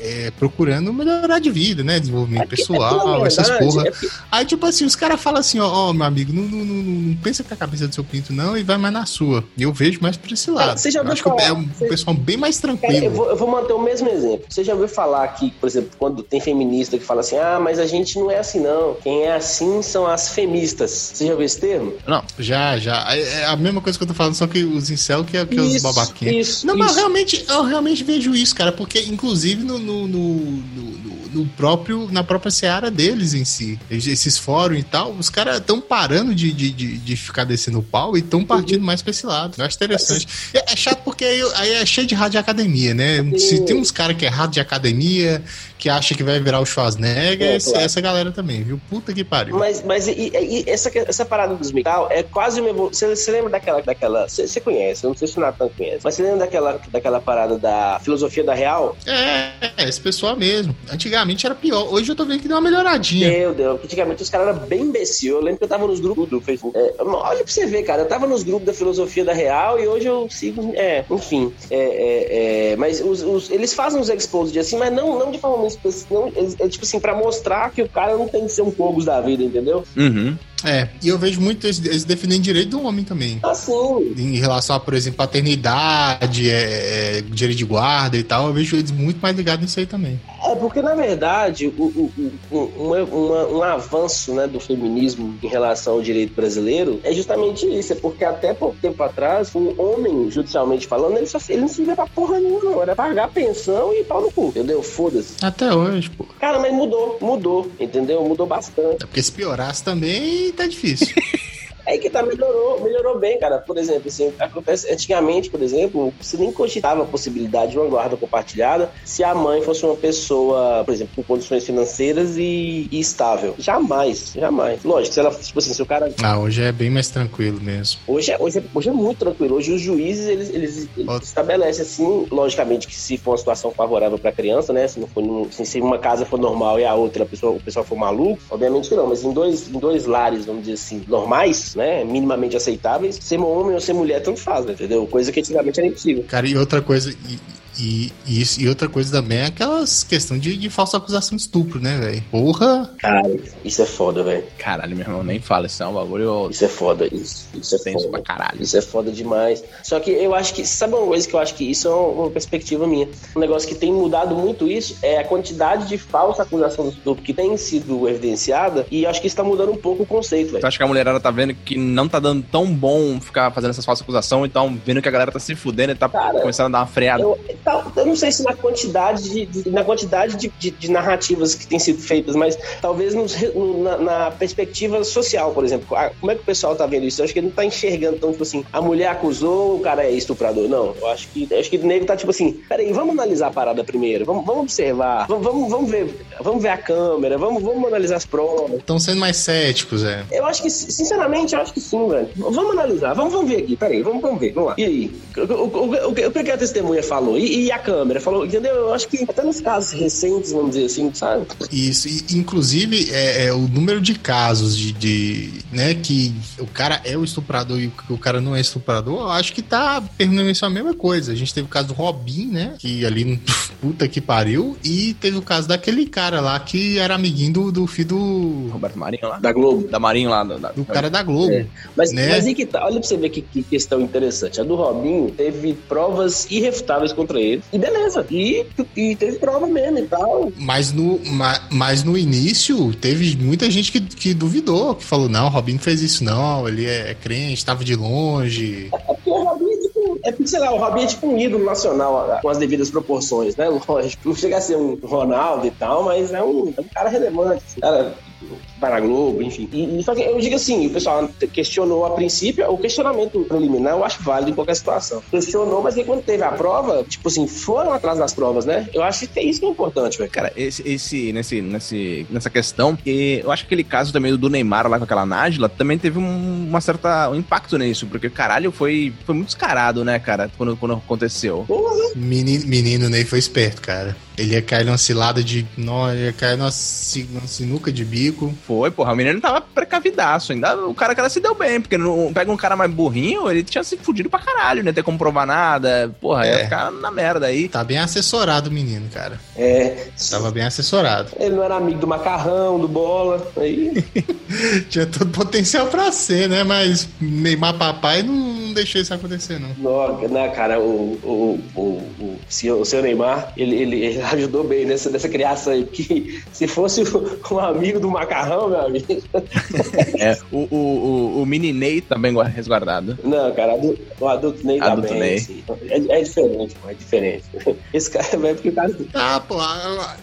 é, é, procurando melhorar de vida, né? Desenvolvimento pessoal, pela essas verdade, porra. é Aí, tipo assim, os caras falam assim, ó, ó, meu amigo, não, não, não, não pensa com a cabeça do seu pinto, não, e vai mais na sua. E eu vejo mais por esse lado. você já Eu acho que é falar- um você- pessoal bem mais Cara, tranquilo. eu, vou, eu vou manter o mesmo exemplo. Você já ouviu falar que, por exemplo, quando tem feminista que fala assim, ah, mas a gente não é assim, não. Quem é assim são as feministas. Você já ouviu esse termo? Não, Já, já. É é a mesma coisa que eu tô falando, só que os incel que é, que é os Isso, babaquinhos. isso, Não, mas eu isso. realmente, eu realmente vejo isso, cara, porque inclusive no, no, no, no- no- próprio, na própria seara deles em si, esses fóruns e tal, os caras estão parando de, de, de, de ficar descendo o pau e estão partindo mais pra esse lado. Eu acho interessante. É, é chato porque aí, aí é cheio de rádio academia, né? Se tem uns caras que é rádio de academia, que acha que vai virar o Schwarzenegger, É, claro. essa galera também, viu? Puta que pariu. Mas, mas e, e- essa, essa parada dos migtal é quase uma evolução. Você, você lembra daquela. daquela você, você conhece, eu não sei se o Nathan conhece, mas você lembra daquela, daquela parada da filosofia da real? É, é, esse pessoal mesmo. antigamente era pior. Hoje eu tô vendo que deu uma melhoradinha. Meu Deus, antigamente os caras eram bem imbecil. Eu lembro que eu tava nos grupos do Facebook. É, olha pra você ver, cara. Eu tava nos grupos da filosofia da real e hoje eu sigo. É, enfim. É, é, é mas os, os, eles fazem os exposed assim, mas não, não de forma específica. Não, é, tipo assim, pra mostrar que o cara não tem que ser um fogos da vida, entendeu? Uhum. É, e eu vejo muito eles, eles defendendo direito do homem também. Ah, sim. Em relação a, por exemplo, paternidade, é, é, direito de guarda e tal, eu vejo eles muito mais ligados nisso aí também. É, porque na verdade, o, o, o, um, um avanço né, do feminismo em relação ao direito brasileiro é justamente isso. É porque até pouco tempo atrás, o homem, judicialmente falando, ele, só, ele não se vê pra porra nenhuma, não. Era pagar pensão e pau no cu, entendeu? Foda-se. Até hoje, pô. Cara, mas mudou, mudou, entendeu? Mudou bastante. É porque se piorasse também, tá difícil. [LAUGHS] Aí que tá, melhorou, melhorou bem, cara. Por exemplo, assim, acontece, antigamente, por exemplo, você nem cogitava a possibilidade de uma guarda compartilhada se a mãe fosse uma pessoa, por exemplo, com condições financeiras e, e estável. Jamais, jamais. Lógico, se ela, tipo assim, se o cara. Ah, hoje é bem mais tranquilo mesmo. Hoje é, hoje é, hoje é muito tranquilo. Hoje os juízes, eles, eles, eles estabelecem, assim, logicamente, que se for uma situação favorável pra criança, né? Se não for, assim, se uma casa for normal e a outra, a pessoa, o pessoal for maluco, obviamente que não, mas em dois, em dois lares, vamos dizer assim, normais, né, minimamente aceitáveis, ser homem ou ser mulher, tanto faz, entendeu? Coisa que antigamente era impossível. Cara, e outra coisa, e, e, e, isso, e outra coisa também é aquelas questão de, de falsa acusação de estupro, né, velho? Porra! Cara, isso é foda, velho. Caralho, meu irmão, nem fala, isso é um bagulho. Isso é foda, isso, isso é tenso foda. pra caralho. Isso é foda demais. Só que eu acho que, sabe uma coisa que eu acho que isso é uma perspectiva minha? Um negócio que tem mudado muito isso é a quantidade de falsa acusação de estupro que tem sido evidenciada e acho que isso tá mudando um pouco o conceito, velho. Tu acha que a mulherada tá vendo que não tá dando tão bom ficar fazendo essas falsas acusações, então vendo que a galera tá se fudendo e tá Cara, começando a dar uma freada? Eu, tá- eu não sei se na quantidade de, de- na quantidade de, de- de narrativas que têm sido feitas, mas talvez nos na, na perspectiva social, por exemplo. Ah, Como é que o pessoal tá vendo isso? Eu acho que ele não tá enxergando tão, tipo assim, a mulher acusou, o cara é estuprador. Não, eu acho que eu acho que o nego tá tipo assim, peraí, vamos analisar a parada primeiro, vamos, vamos observar, vamos, vamos, ver, vamos ver a câmera, vamos, vamos analisar as provas. Estão sendo mais céticos, é. Eu acho que, sinceramente, eu acho que sim, velho. Vamos analisar, vamos, vamos ver aqui, peraí, vamos, vamos ver, vamos lá. E aí? O, o, o, o que- o que a testemunha falou? E, e a câmera? Falou, entendeu? Eu acho que até nos casos recentes, vamos dizer assim, sabe? Isso, e, inclusive, é, é o número de casos de, de, né, que o cara é o estuprador e o, o cara não é estuprador, eu acho que tá permanecendo a mesma coisa. A gente teve o caso do Robin, né, que ali, [LAUGHS] puta que pariu, e teve o caso daquele cara lá que era amiguinho do, do filho do, Roberto Marinho lá? Da Globo. Da Marinho lá. Da, da- do cara da Globo. É. Mas, Né? mas aí que tá, olha pra você ver que, que questão interessante. A do Robinho teve provas irrefutáveis contra ele. E beleza. E, e teve prova mesmo e tal. Mas no, ma- mas no início teve muita gente que, que duvidou, que falou, não, o Robin não fez isso não, ele é crente, estava de longe. É porque o Robinho é tipo. É porque, sei lá, o Robinho é tipo um ídolo nacional com as devidas proporções, né? [LAUGHS] Lógico. Não chega a ser um Ronaldo e tal, mas é um, é um cara relevante. Um cara vai na Globo, enfim. E, e só que eu digo assim, o pessoal questionou a princípio, o questionamento preliminar eu acho válido em qualquer situação. Questionou, mas aí quando teve a prova, tipo assim, foram atrás das provas, né? Eu acho que é isso que é importante, velho. Cara, esse, esse, nesse, nesse, nessa questão, e eu acho que aquele caso também do Neymar lá com aquela Nájila também teve um, uma certa um impacto nisso, porque caralho foi, foi muito descarado, né, cara, quando, quando aconteceu. Porra, Menino, menino Ney foi esperto, cara. Ele ia cair numa cilada de. Não, ele ia cair numa sinuca de bico. Foi, porra, o menino tava precavidaço. Ainda o cara, cara se deu bem, porque não, pega um cara mais burrinho, ele tinha se fudido pra caralho, né? Ter como provar nada. Porra, ia É. ficar na merda aí. Tá bem assessorado o menino, cara. é. Tava bem assessorado. Ele não era amigo do macarrão, do bola. Aí. [LAUGHS] Tinha todo potencial pra ser, né? Mas Neymar papai não deixou isso acontecer, não. Não, né, cara, o, o, o, o, senhor, o senhor Neymar, ele, ele, ele ajudou bem nessa, nessa criação aí, porque se fosse o- [LAUGHS] um amigo do macarrão, meu amigo. É, o, o, o, o mini Ney também resguardado. Não, cara, o adulto Ney tá Adulto bem. Ney. assim. É, é diferente, pô, é diferente. [LAUGHS] Esse cara é porque cara. Ah, pô,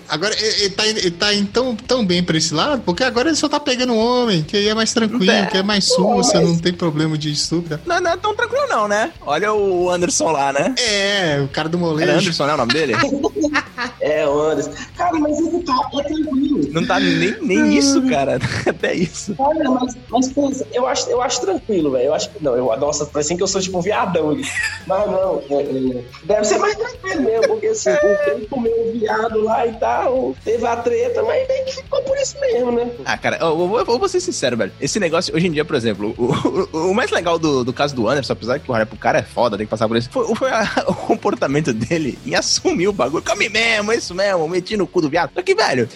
agora ele tá, ele tá indo tão, tão bem pra esse lado, porque agora ele só tá pegando homem, que aí é mais tranquilo, É, que é mais sussa, não tem problema de estupro. Não, não é tão tranquilo, não, né? Olha o Anderson lá, né? É, o cara do Era molejo. Anderson, né? O nome dele? [LAUGHS] É, o Anderson. Cara, mas ele tá é tranquilo. Não tá nem, nem isso, cara. [LAUGHS] Até isso. Olha, mas, mas eu acho, eu acho tranquilo, velho. Eu acho que. Não, eu, nossa, parece que eu sou tipo um viadão ali. Mas não, é, é, deve ser mais tranquilo mesmo, porque [LAUGHS] assim, comeu o viado lá e tal, teve a treta, mas meio que ficou por isso mesmo, né? Ah, cara, eu, eu, vou- eu vou ser sincero, velho. Esse negócio, hoje em dia, por exemplo, o, o- o mais legal do, do caso do Anderson, apesar que o cara é foda, tem que passar por isso, foi, foi a- [LAUGHS] o comportamento dele em assumir o bagulho. Come mesmo, é isso mesmo, meti no cu do viado. Só que, velho,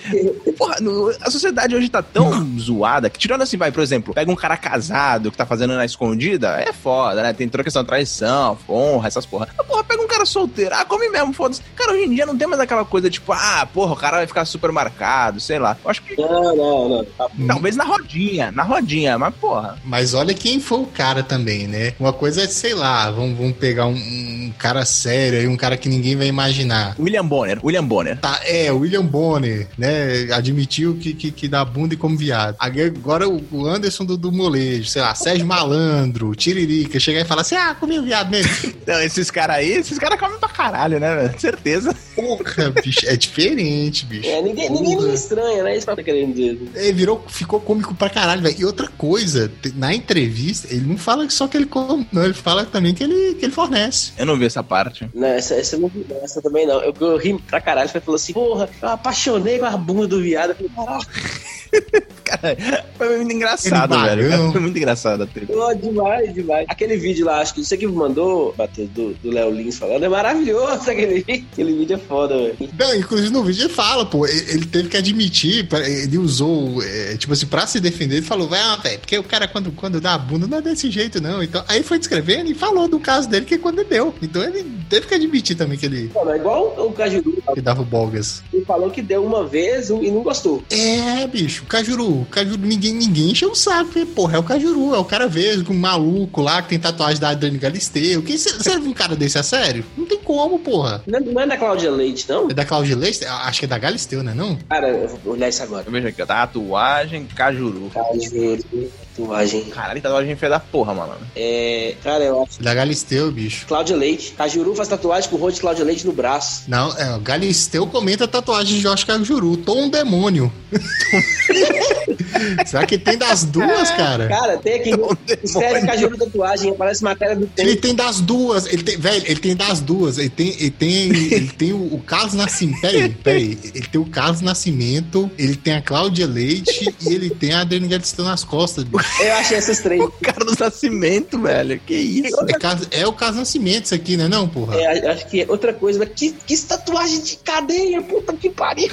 porra, no- a sociedade hoje tá tão zoada que, tirando assim, vai, por exemplo, pega um cara casado que tá fazendo na escondida, é foda, né? Tem toda a questão da traição, honra, essas porra. Mas, porra, pega um cara solteiro, ah, come mesmo, foda-se. Cara, hoje em dia não tem mais aquela coisa tipo, ah, porra, o cara vai ficar super marcado, sei lá. Eu acho que Não, não, não. Tá Talvez na rodinha, na rodinha, mas porra. Mas olha quem foi o cara também, né? Uma coisa é, sei lá, vamos, vamos pegar um, um cara sério aí, um cara que ninguém vai imaginar. William Bonner, William Bonner. Tá, é, William Bonner, né? Admitiu que, que, que dá bunda e come viado. Agora o Anderson do, do molejo, sei lá, Sérgio Malandro, Tiririca, chegar e falar assim: ah, comi o viado mesmo. Então, esses caras aí, esses caras comem pra caralho, né, velho? Certeza. Porra, bicho, é diferente, bicho. É, ninguém, Porra. me estranha, né? Isso que eu tô querendo dizer. É, virou, ficou cômico pra caralho, velho. E outra coisa, na entrevista, ele não fala só que ele come, não, ele fala também que ele, que ele fornece. Eu não vi essa parte. Não, essa, essa, eu não vi, essa também não. Eu, eu ri pra caralho. Ele falou assim: Porra, eu apaixonei com a bunda do viado. Eu falei, [LAUGHS] caralho, Cara, foi muito engraçado, velho. Foi muito engraçado a treta. pô, demais, demais. Aquele vídeo lá, acho que você que mandou, Matheus, do do Léo Lins falando, é maravilhoso aquele vídeo. [LAUGHS] Aquele vídeo é foda, velho. Não, inclusive no vídeo ele fala, pô, ele ele teve que admitir, ele usou, é, tipo assim, pra se defender, ele falou, ah, velho, porque o cara quando, quando dá a bunda não é desse jeito, não. Então, aí foi descrevendo e falou do caso dele que é quando deu. Então ele teve que admitir também que ele Mano, é igual o Cajuru. que dava o bogas. Ele falou que deu uma vez e não gostou. É, bicho, Cajuru, o Cajuru, ninguém, ninguém encheu o saco, porque, porra, é o Cajuru, é o cara vesgo, um maluco lá que tem tatuagem da Adriane Galisteu. Quem serve um cara desse a sério? Não tem como, porra. Não é, não é da Cláudia Leite, não? É da Cláudia Leite? Acho que é da Galisteu, né, não? Cara, eu vou olhar isso agora. Eu vejo aqui, ó. Tatuagem Cajuru. Cajuru, tatuagem. Caralho, tatuagem feia da porra, mano. É, cara, eu acho. É Da Galisteu, bicho. Cláudia Leite. Cajuru faz tatuagem com o rosto de Cláudia Leite no braço. Não, é, o Galisteu comenta a tatuagem de Jorge Cajuru. Tô um demônio. [LAUGHS] Será que tem das duas, cara? Cara, tem aqui. Um demônio. Cajuru tatuagem, aparece matéria do Ele tempo. tem das duas, ele tem, velho, ele tem das duas. Ele tem, ele tem, ele tem o, o Carlos Nascimento. Peraí, peraí. Ele tem o Carlos Nascimento, ele tem a Cláudia Leite e ele tem a Adriane Galisteu nas costas, bicho. Eu achei essas três. O Carlos Nascimento, velho. Que isso? É, Carlos- é o Carlos Nascimento isso aqui, né, não, porra? É, acho que é outra coisa, mas que, que tatuagem de cadeia, puta que pariu.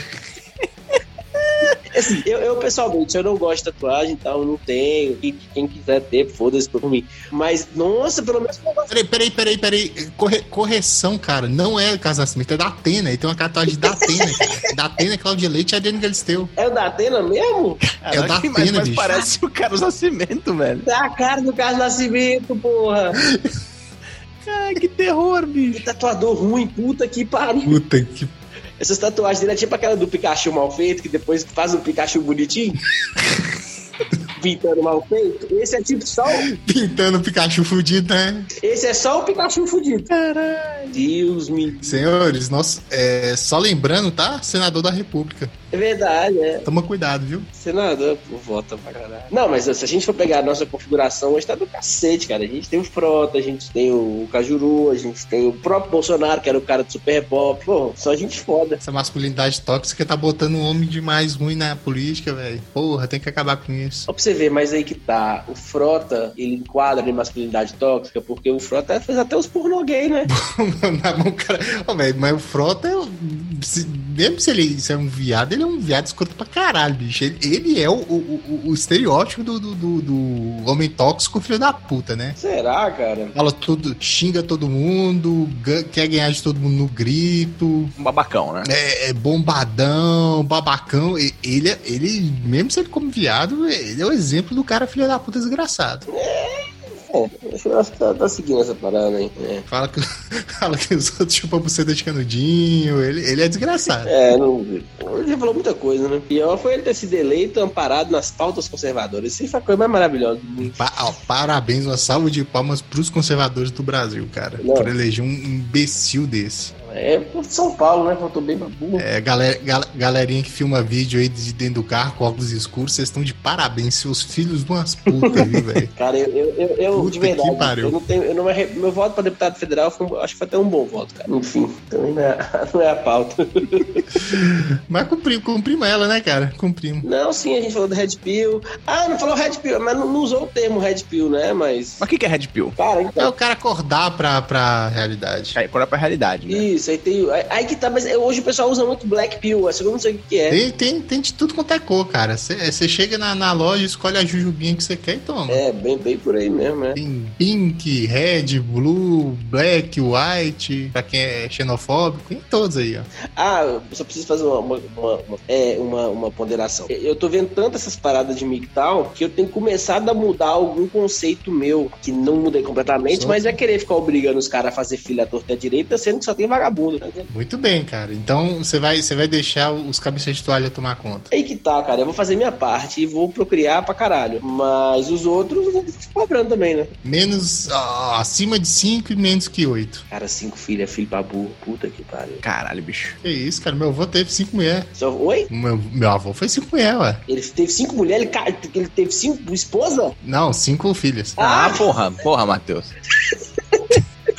[LAUGHS] Assim, eu, eu, pessoalmente, eu não gosto de tatuagem, então eu não tenho. E quem quiser ter, foda-se por mim. Mas, nossa, pelo menos eu gosto. Peraí, peraí, peraí, peraí. Corre- correção, cara. Não é o Carlos Nascimento, é da Atena. Ele tem uma tatuagem da Atena. [LAUGHS] Da Atena, Cláudia Leite e a Galisteu. É o da Atena mesmo? É o da Caraca, mas- Atena, mas bicho. parece o Carlos Nascimento, velho. É a cara do Carlos Nascimento, porra. [LAUGHS] Ai, que terror, bicho. Que tatuador ruim, puta que pariu. Puta que Essas tatuagens dele é tipo aquela do Pikachu mal feito, que depois faz o Pikachu bonitinho. [LAUGHS] Pintando mal feito. Esse é tipo só. o- pintando o Pikachu fudido, né? Esse é só o Pikachu fudido. Caralho. Deus me. Senhores, nós, é, só lembrando, tá? Senador da República. É verdade, é. Toma cuidado, viu? Senador, vota pra caralho. Não, mas se a gente for pegar a nossa configuração, hoje tá do cacete, cara. A gente tem o Frota, a gente tem o Cajuru, a gente tem o próprio Bolsonaro, que era o cara do Super Pop. Pô, só gente foda. Essa masculinidade tóxica tá botando um homem de mais ruim na política, velho. Porra, tem que acabar com isso. Só pra você ver, mas aí que tá. O Frota, ele enquadra em masculinidade tóxica, porque o Frota fez até os pornô gay, né? [LAUGHS] na mão, cara. Ô, velho, mas o Frota, se- mesmo se ele se é um viado, ele é um viado escroto pra caralho, bicho. Ele, ele é o, o, o- o estereótipo do, do, do- do homem tóxico, filho da puta, né? Será, cara? Fala tudo, xinga todo mundo, quer ganhar de todo mundo no grito, Um babacão, né? é, é bombadão, babacão. Ele, é- ele, mesmo se ele como viado, ele é o exemplo do cara filho da puta desgraçado. É, eu acho que tá, tá seguindo essa parada aí. É. Fala que, [LAUGHS] fala que os outros chupam buceta de canudinho, ele, ele é desgraçado. É, não. Ele já falou muita coisa, né? Pior foi ele ter sido eleito amparado nas pautas conservadoras. Isso foi a coisa mais maravilhosa do mundo. Pa- ó, parabéns, uma salva de palmas pros conservadores do Brasil, cara. Não. Por eleger um imbecil desse. É por São Paulo, né? Faltou bem babu. É, galera, gal- galerinha que filma vídeo aí de dentro do carro com óculos escuros, vocês estão de parabéns, seus filhos de umas putas, viu, velho? [LAUGHS] Cara, eu, eu, eu, Puta de que verdade, pariu. eu não tenho. Eu não me meu voto pra deputado federal foi, acho que foi até um bom voto, cara. Enfim, também não é, não é a pauta. [LAUGHS] Mas cumprimos, cumprimos ela, né, cara? Cumprimos. Não, sim, a gente falou do Red Pill. Ah, não falou Red Pill, mas não, não usou o termo Red Pill, né? Mas. Mas o que, que é Red Pill? Cara, É então. o cara acordar pra, pra realidade. É, é pra realidade, né? Isso, aí tem. Aí, que tá, mas hoje o pessoal usa muito Black Pill, assim, eu não sei o que, é. Tem, tem, tem de tudo quanto é cor, cara. Você chega na, na loja, escolhe a jujubinha que você quer e toma. É, bem, bem por aí mesmo, né? Tem pink, red, blue, black, white, pra quem é xenofóbico, tem todos aí, ó. Ah, só preciso fazer uma, uma, uma- uma- é, uma, uma ponderação. Eu tô vendo tanto essas paradas de MGTOW que eu tenho começado a mudar algum conceito meu, que não mudei completamente, Só- mas é querer ficar obrigando os caras a fazer filha à torta à direita, sendo que só tem vagabundo. Tá entendendo? Muito bem, cara. Então você vai, você vai deixar os cabeças de toalha tomar conta. Aí que tá, cara. Eu vou fazer minha parte e vou procriar pra caralho. Mas os outros eu vou ficar cobrando também, né? Menos ó, acima de 5 e menos que 8. Cara, cinco filhos, é filho pra burro. Puta que pariu. Caralho, bicho. Que isso, cara. Meu avô teve cinco mulheres. Só, oi? Meu, meu avô foi cinco mulheres, ué. Ele teve cinco mulheres, ele, ele teve cinco esposas? Não, cinco filhas. Ah, Ah! porra, porra, Matheus. [LAUGHS]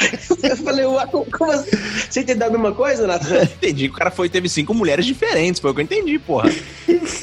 [LAUGHS] Eu falei, como, assim? Você entendeu a mesma coisa, Nathan? [LAUGHS] Entendi o cara foi teve cinco mulheres diferentes, foi o que eu entendi, porra.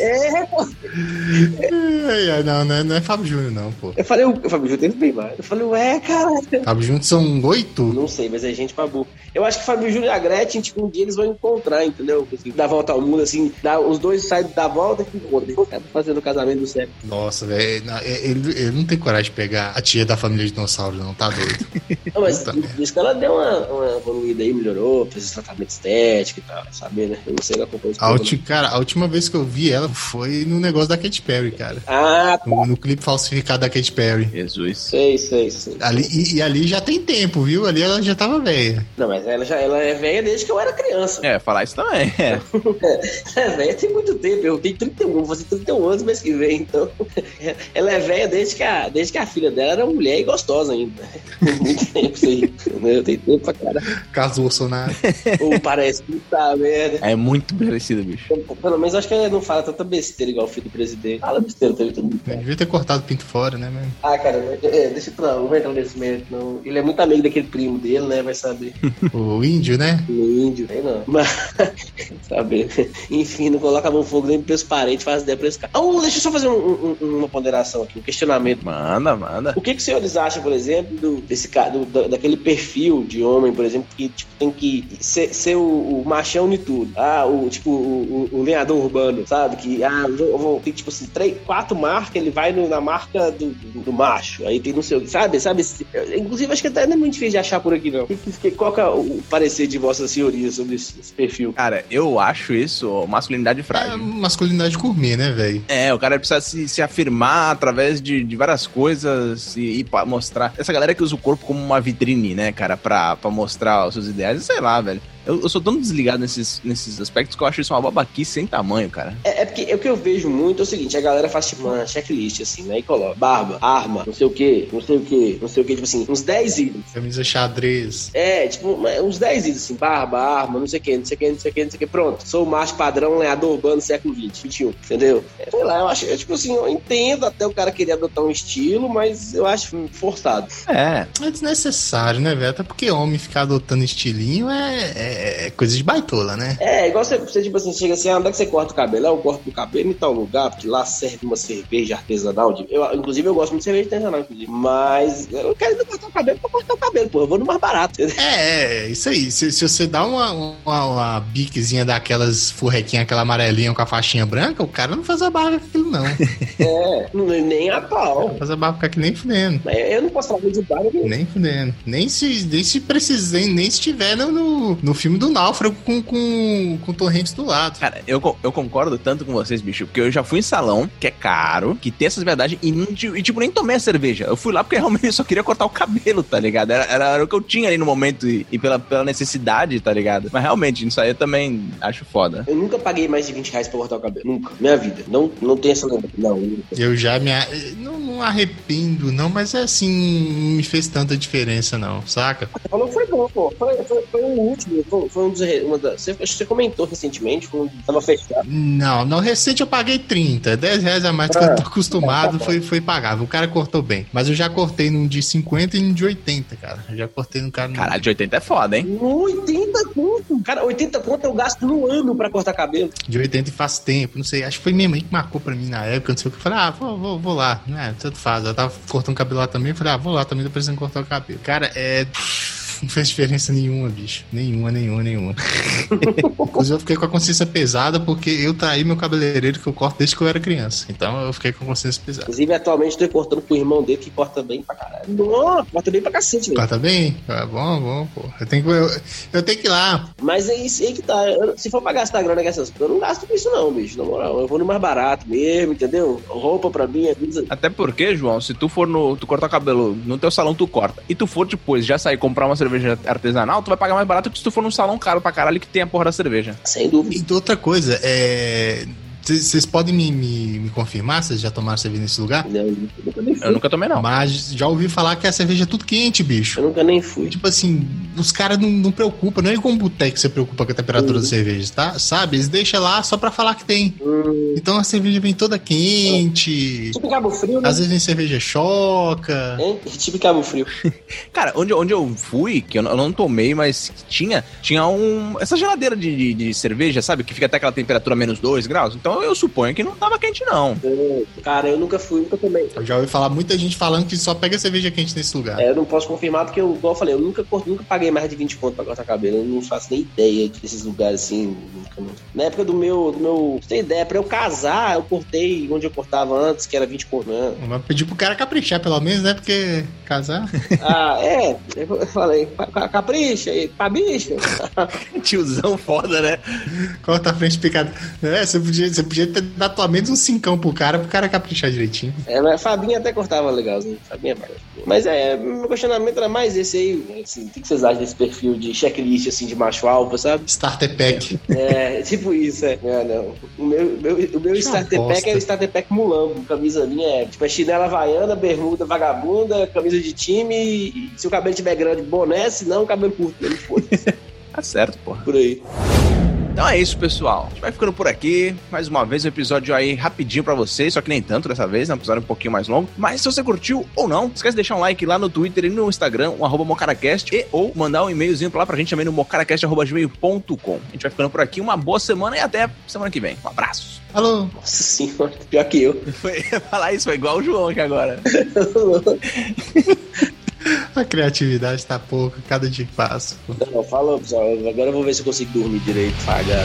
É, pô. Ai, ai, não, não é, não é Fábio Júnior, não, pô. Eu falei, o Fábio Júnior teve bem mais. Eu falei, ué, caraca. Fábio Júnior são oito? Não sei, mas é gente pra burro. Eu acho que o Fábio Júnior e a Gretchen, tipo, um dia eles vão encontrar, entendeu? Assim, dar volta ao mundo, assim, dá, os dois saem da volta e encontram. Tá fazendo o casamento do século. Nossa, velho. não, Ele, ele não tem coragem de pegar a tia da família de dinossauro, não. Tá doido. Não, mas Que ela deu uma, uma evoluída aí, melhorou, fez tratamento estético e tal, sabe, né? Eu não sei, ela acompanha isso A, ulti, cara, a última vez que eu vi ela foi no negócio da Katy Perry, cara. Ah, No, no clipe falsificado da Katy Perry. Jesus. sei, sei, sei. Ali, e, e ali já tem tempo, viu? Ali ela já tava velha. Não, mas ela já ela é velha desde que eu era criança. É, falar isso também. É. [LAUGHS] É velha tem muito tempo. Eu tenho 31, vou fazer 31 anos mês que vem, então. [LAUGHS] Ela é velha desde que a, desde que a filha dela era mulher e gostosa ainda. [LAUGHS] Muito tempo isso aí. Eu tenho tempo pra caralho. Caso Bolsonaro. [LAUGHS] Ou parece, puta merda. É muito parecido, bicho. Pelo menos acho que ela não fala tanta besteira igual o filho do presidente. Fala besteira também, todo mundo. Devia ter cortado o pinto fora, né, mesmo? Ah, cara, é, deixa eu pra não entrar nesse mérito, não. Ele é muito amigo daquele primo dele, né? Vai saber. [LAUGHS] O índio, né? No índio, aí não. Mas, [LAUGHS] saber. Enfim, não coloca a mão no fogo nem pros parentes, faz ideia pra esse cara. Ah, deixa eu só fazer um- um- uma ponderação aqui, um questionamento. Manda, manda. O que, que os senhores acham, por exemplo, do, desse ca- do, da- daquele perfil de homem, por exemplo, que tipo, tem que ser, ser o, o machão de tudo? Ah, o tipo, o, o- o lenhador urbano, sabe? Que ah, eu vou, tem tipo assim, três, quatro marcas, ele vai no- na marca do, do, do macho. Aí tem não sei o que, sabe? Sabe? esse- Inclusive, acho que até não é muito difícil de achar por aqui, não. Que- que- Qual que é o parecer de Vossa Senhoria sobre esse, esse perfil? Cara, eu acho isso masculinidade É frágil. masculinidade gourmet, né, velho? É, o cara precisa se, se afirmar através de, de várias coisas e, e pra mostrar. Essa galera que usa o corpo como uma vitrine, né, cara, pra, pra mostrar os seus ideais, sei lá, velho. Eu, eu sou tão desligado nesses, nesses aspectos que eu acho isso uma babaquice sem tamanho, cara. É, é porque é o que eu vejo muito é o seguinte, a galera faz tipo uma checklist, assim, né? E coloca barba, arma, não sei o que, não sei o que, não sei o que, tipo assim, uns 10 itens. Camisa xadrez. É, tipo, uns 10 itens, assim, barba, arma, não sei o que, não sei o que, não sei o que, não sei o que, pronto. Sou o macho padrão lenhador urbano século XX, 21, entendeu? É, sei lá, eu acho, é, tipo assim, eu entendo até o cara querer adotar um estilo, mas eu acho forçado. É, É desnecessário, né, velho? Até porque homem ficar adotando estilinho é, é- é coisa de baitola, né? É, igual você, você tipo assim, chega assim, ah, onde é que você corta o cabelo? Ah, eu corto o cabelo em tal lugar, porque lá serve uma cerveja artesanal. de- Eu, inclusive, eu gosto muito de cerveja artesanal, inclusive. Mas eu quero cortar o cabelo pra cortar o cabelo, pô. Eu vou no mais barato. [LAUGHS] É, é, isso aí. Se, se você dá uma, uma, uma biquezinha daquelas furrequinhas, aquela amarelinha com a faixinha branca, o cara não faz a barba com aquilo, não. [LAUGHS] É, nem a pau. faz a barba com aquilo nem fudendo. Mas Eu não posso falar de barba, Nem fudendo. Nem se, nem se precisar, nem se tiver no, no filme do Náufrago com, com, com o Hanks do lado. Cara, eu, eu concordo tanto com vocês, bicho, porque eu já fui em salão, que é caro, que tem essas verdades, e, não e, tipo, nem tomei a cerveja. Eu fui lá porque [LAUGHS] realmente eu só queria cortar o cabelo, tá ligado? Era, era, era o que eu tinha ali no momento e, e pela, pela necessidade, tá ligado? Mas realmente, isso aí eu também acho foda. eu nunca paguei mais de 20 reais pra cortar o cabelo. Nunca. Minha vida. Não, não tem essa lembrança. Não, nunca. Eu já me. a- Não, não arrependo, não, mas é assim, não me fez tanta diferença, não, saca? Que foi bom, pô. Foi, foi, foi um último. Foi, foi um dos. Uma da, você, acho que você comentou recentemente, foi um, tava fechado. Não, não recente eu paguei 30. 10 reais a mais que eu tô acostumado foi, foi pagável. O cara cortou bem. Mas eu já cortei num de 50 e num de 80, cara. Eu já cortei num cara. Caralho, de 80 é foda, hein? 80 conto. Cara, 80 conto eu gasto no ano pra cortar cabelo. De 80 e faz tempo, não sei. Acho que foi minha mãe que marcou pra mim na época, não sei o que. Eu falei, ah, vou, vou, vou lá. É, tanto faz. Eu tava cortando cabelo lá também. Eu falei, ah, vou lá também, tô precisando cortar o cabelo. Cara, é. Não fez diferença nenhuma, bicho. Nenhuma, nenhuma, nenhuma. [LAUGHS] Inclusive, eu fiquei com a consciência pesada porque eu traí meu cabeleireiro que eu corto desde que eu era criança. Então eu fiquei com a consciência pesada. Inclusive, atualmente tô cortando com o irmão dele que corta bem pra caralho. Nossa, corta bem pra cacete, velho. Corta bem? É bom, bom, pô. Eu tenho que, eu, eu tenho que ir lá. Mas é isso aí que tá. Eu- se for pra gastar grana com essas coisas, eu não gasto com isso, não, bicho. Na moral, eu vou no mais barato mesmo, entendeu? Roupa pra mim, avisa. Até porque, João, se tu for no. Tu cortar o cabelo no teu salão, tu corta. E tu for depois já sair comprar uma cerveja artesanal, tu vai pagar mais barato que se tu for num salão caro pra caralho que tem a porra da cerveja. Sem dúvida. E outra coisa, é. Vocês podem me, me, me confirmar se vocês já tomaram cerveja nesse lugar? Não, eu nunca nem Eu nunca tomei, não. Mas já ouvi falar que a cerveja é tudo quente, bicho. Eu nunca nem fui. Tipo assim, os caras não, não preocupam, não é como boteco que você preocupa com a temperatura Uhum. da cerveja, tá? Sabe? Eles deixam lá só pra falar que tem. Hum, Então a cerveja vem toda quente. tipo Cabo Frio, né? Às vezes vem cerveja choca. Hein? Tipo Cabo Frio. [LAUGHS] Cara, onde, onde eu fui, que eu não, eu não tomei, mas tinha, tinha um. Essa geladeira de, de, de cerveja, sabe? Que fica até aquela temperatura menos 2 graus. Então eu suponho que não tava quente, não. Cara, eu nunca fui, nunca tomei. Eu já ouvi falar muita gente falando que só pega cerveja quente nesse lugar. É, eu não posso confirmar porque, eu, igual eu falei, eu nunca, nunca paguei mais de 20 conto pra cortar cabelo. Eu não faço nem ideia desses lugares assim. nunca, não. Na época do meu. Do meu você ter ideia, pra eu casar, eu cortei onde eu cortava antes, que era 20 conto. Né? Mas pedir pro cara caprichar, pelo menos, né? Porque casar. [LAUGHS] Ah, é. Eu falei, "Pa- ca- capricha, e pra bicho. [LAUGHS] Tiozão foda, né? Corta a frente picada. É, você podia, você podia ter dado pelo menos um cincão pro cara, pro cara caprichar direitinho. É, mas Fabinha até cortava legalzinho. Fabinha é bacana. Mas é, meu questionamento era mais esse aí. Assim, o que vocês acham desse perfil de checklist assim de macho alfa, sabe? Starter pack. É, [LAUGHS] tipo isso, é. É, não. O meu, meu, o meu starter bosta. pack é o starter pack mulambo. Camisa minha é tipo é chinela havaiana, bermuda vagabunda, camisa de time. E se o cabelo tiver grande, boné, se não, cabelo curto. Ele foi. [LAUGHS] Tá certo, porra. Por aí. Então é isso, pessoal. A gente vai ficando por aqui. Mais uma vez, um episódio aí rapidinho pra vocês, só que nem tanto dessa vez, né? Um episódio um pouquinho mais longo. Mas se você curtiu ou não, esquece de deixar um like lá no Twitter e no Instagram, um arroba mocaracast, e ou mandar um e-mailzinho pra lá pra gente também no mocaracast.gmail.com. A gente vai ficando por aqui. Uma boa semana e até semana que vem. Um abraço. Alô? Nossa senhora, pior que eu. [LAUGHS] Foi falar isso, foi igual o João aqui agora. [LAUGHS] A criatividade tá pouca, cada dia que passa. Não, fala, pessoal. Agora eu vou ver se eu consigo dormir direito. Paga.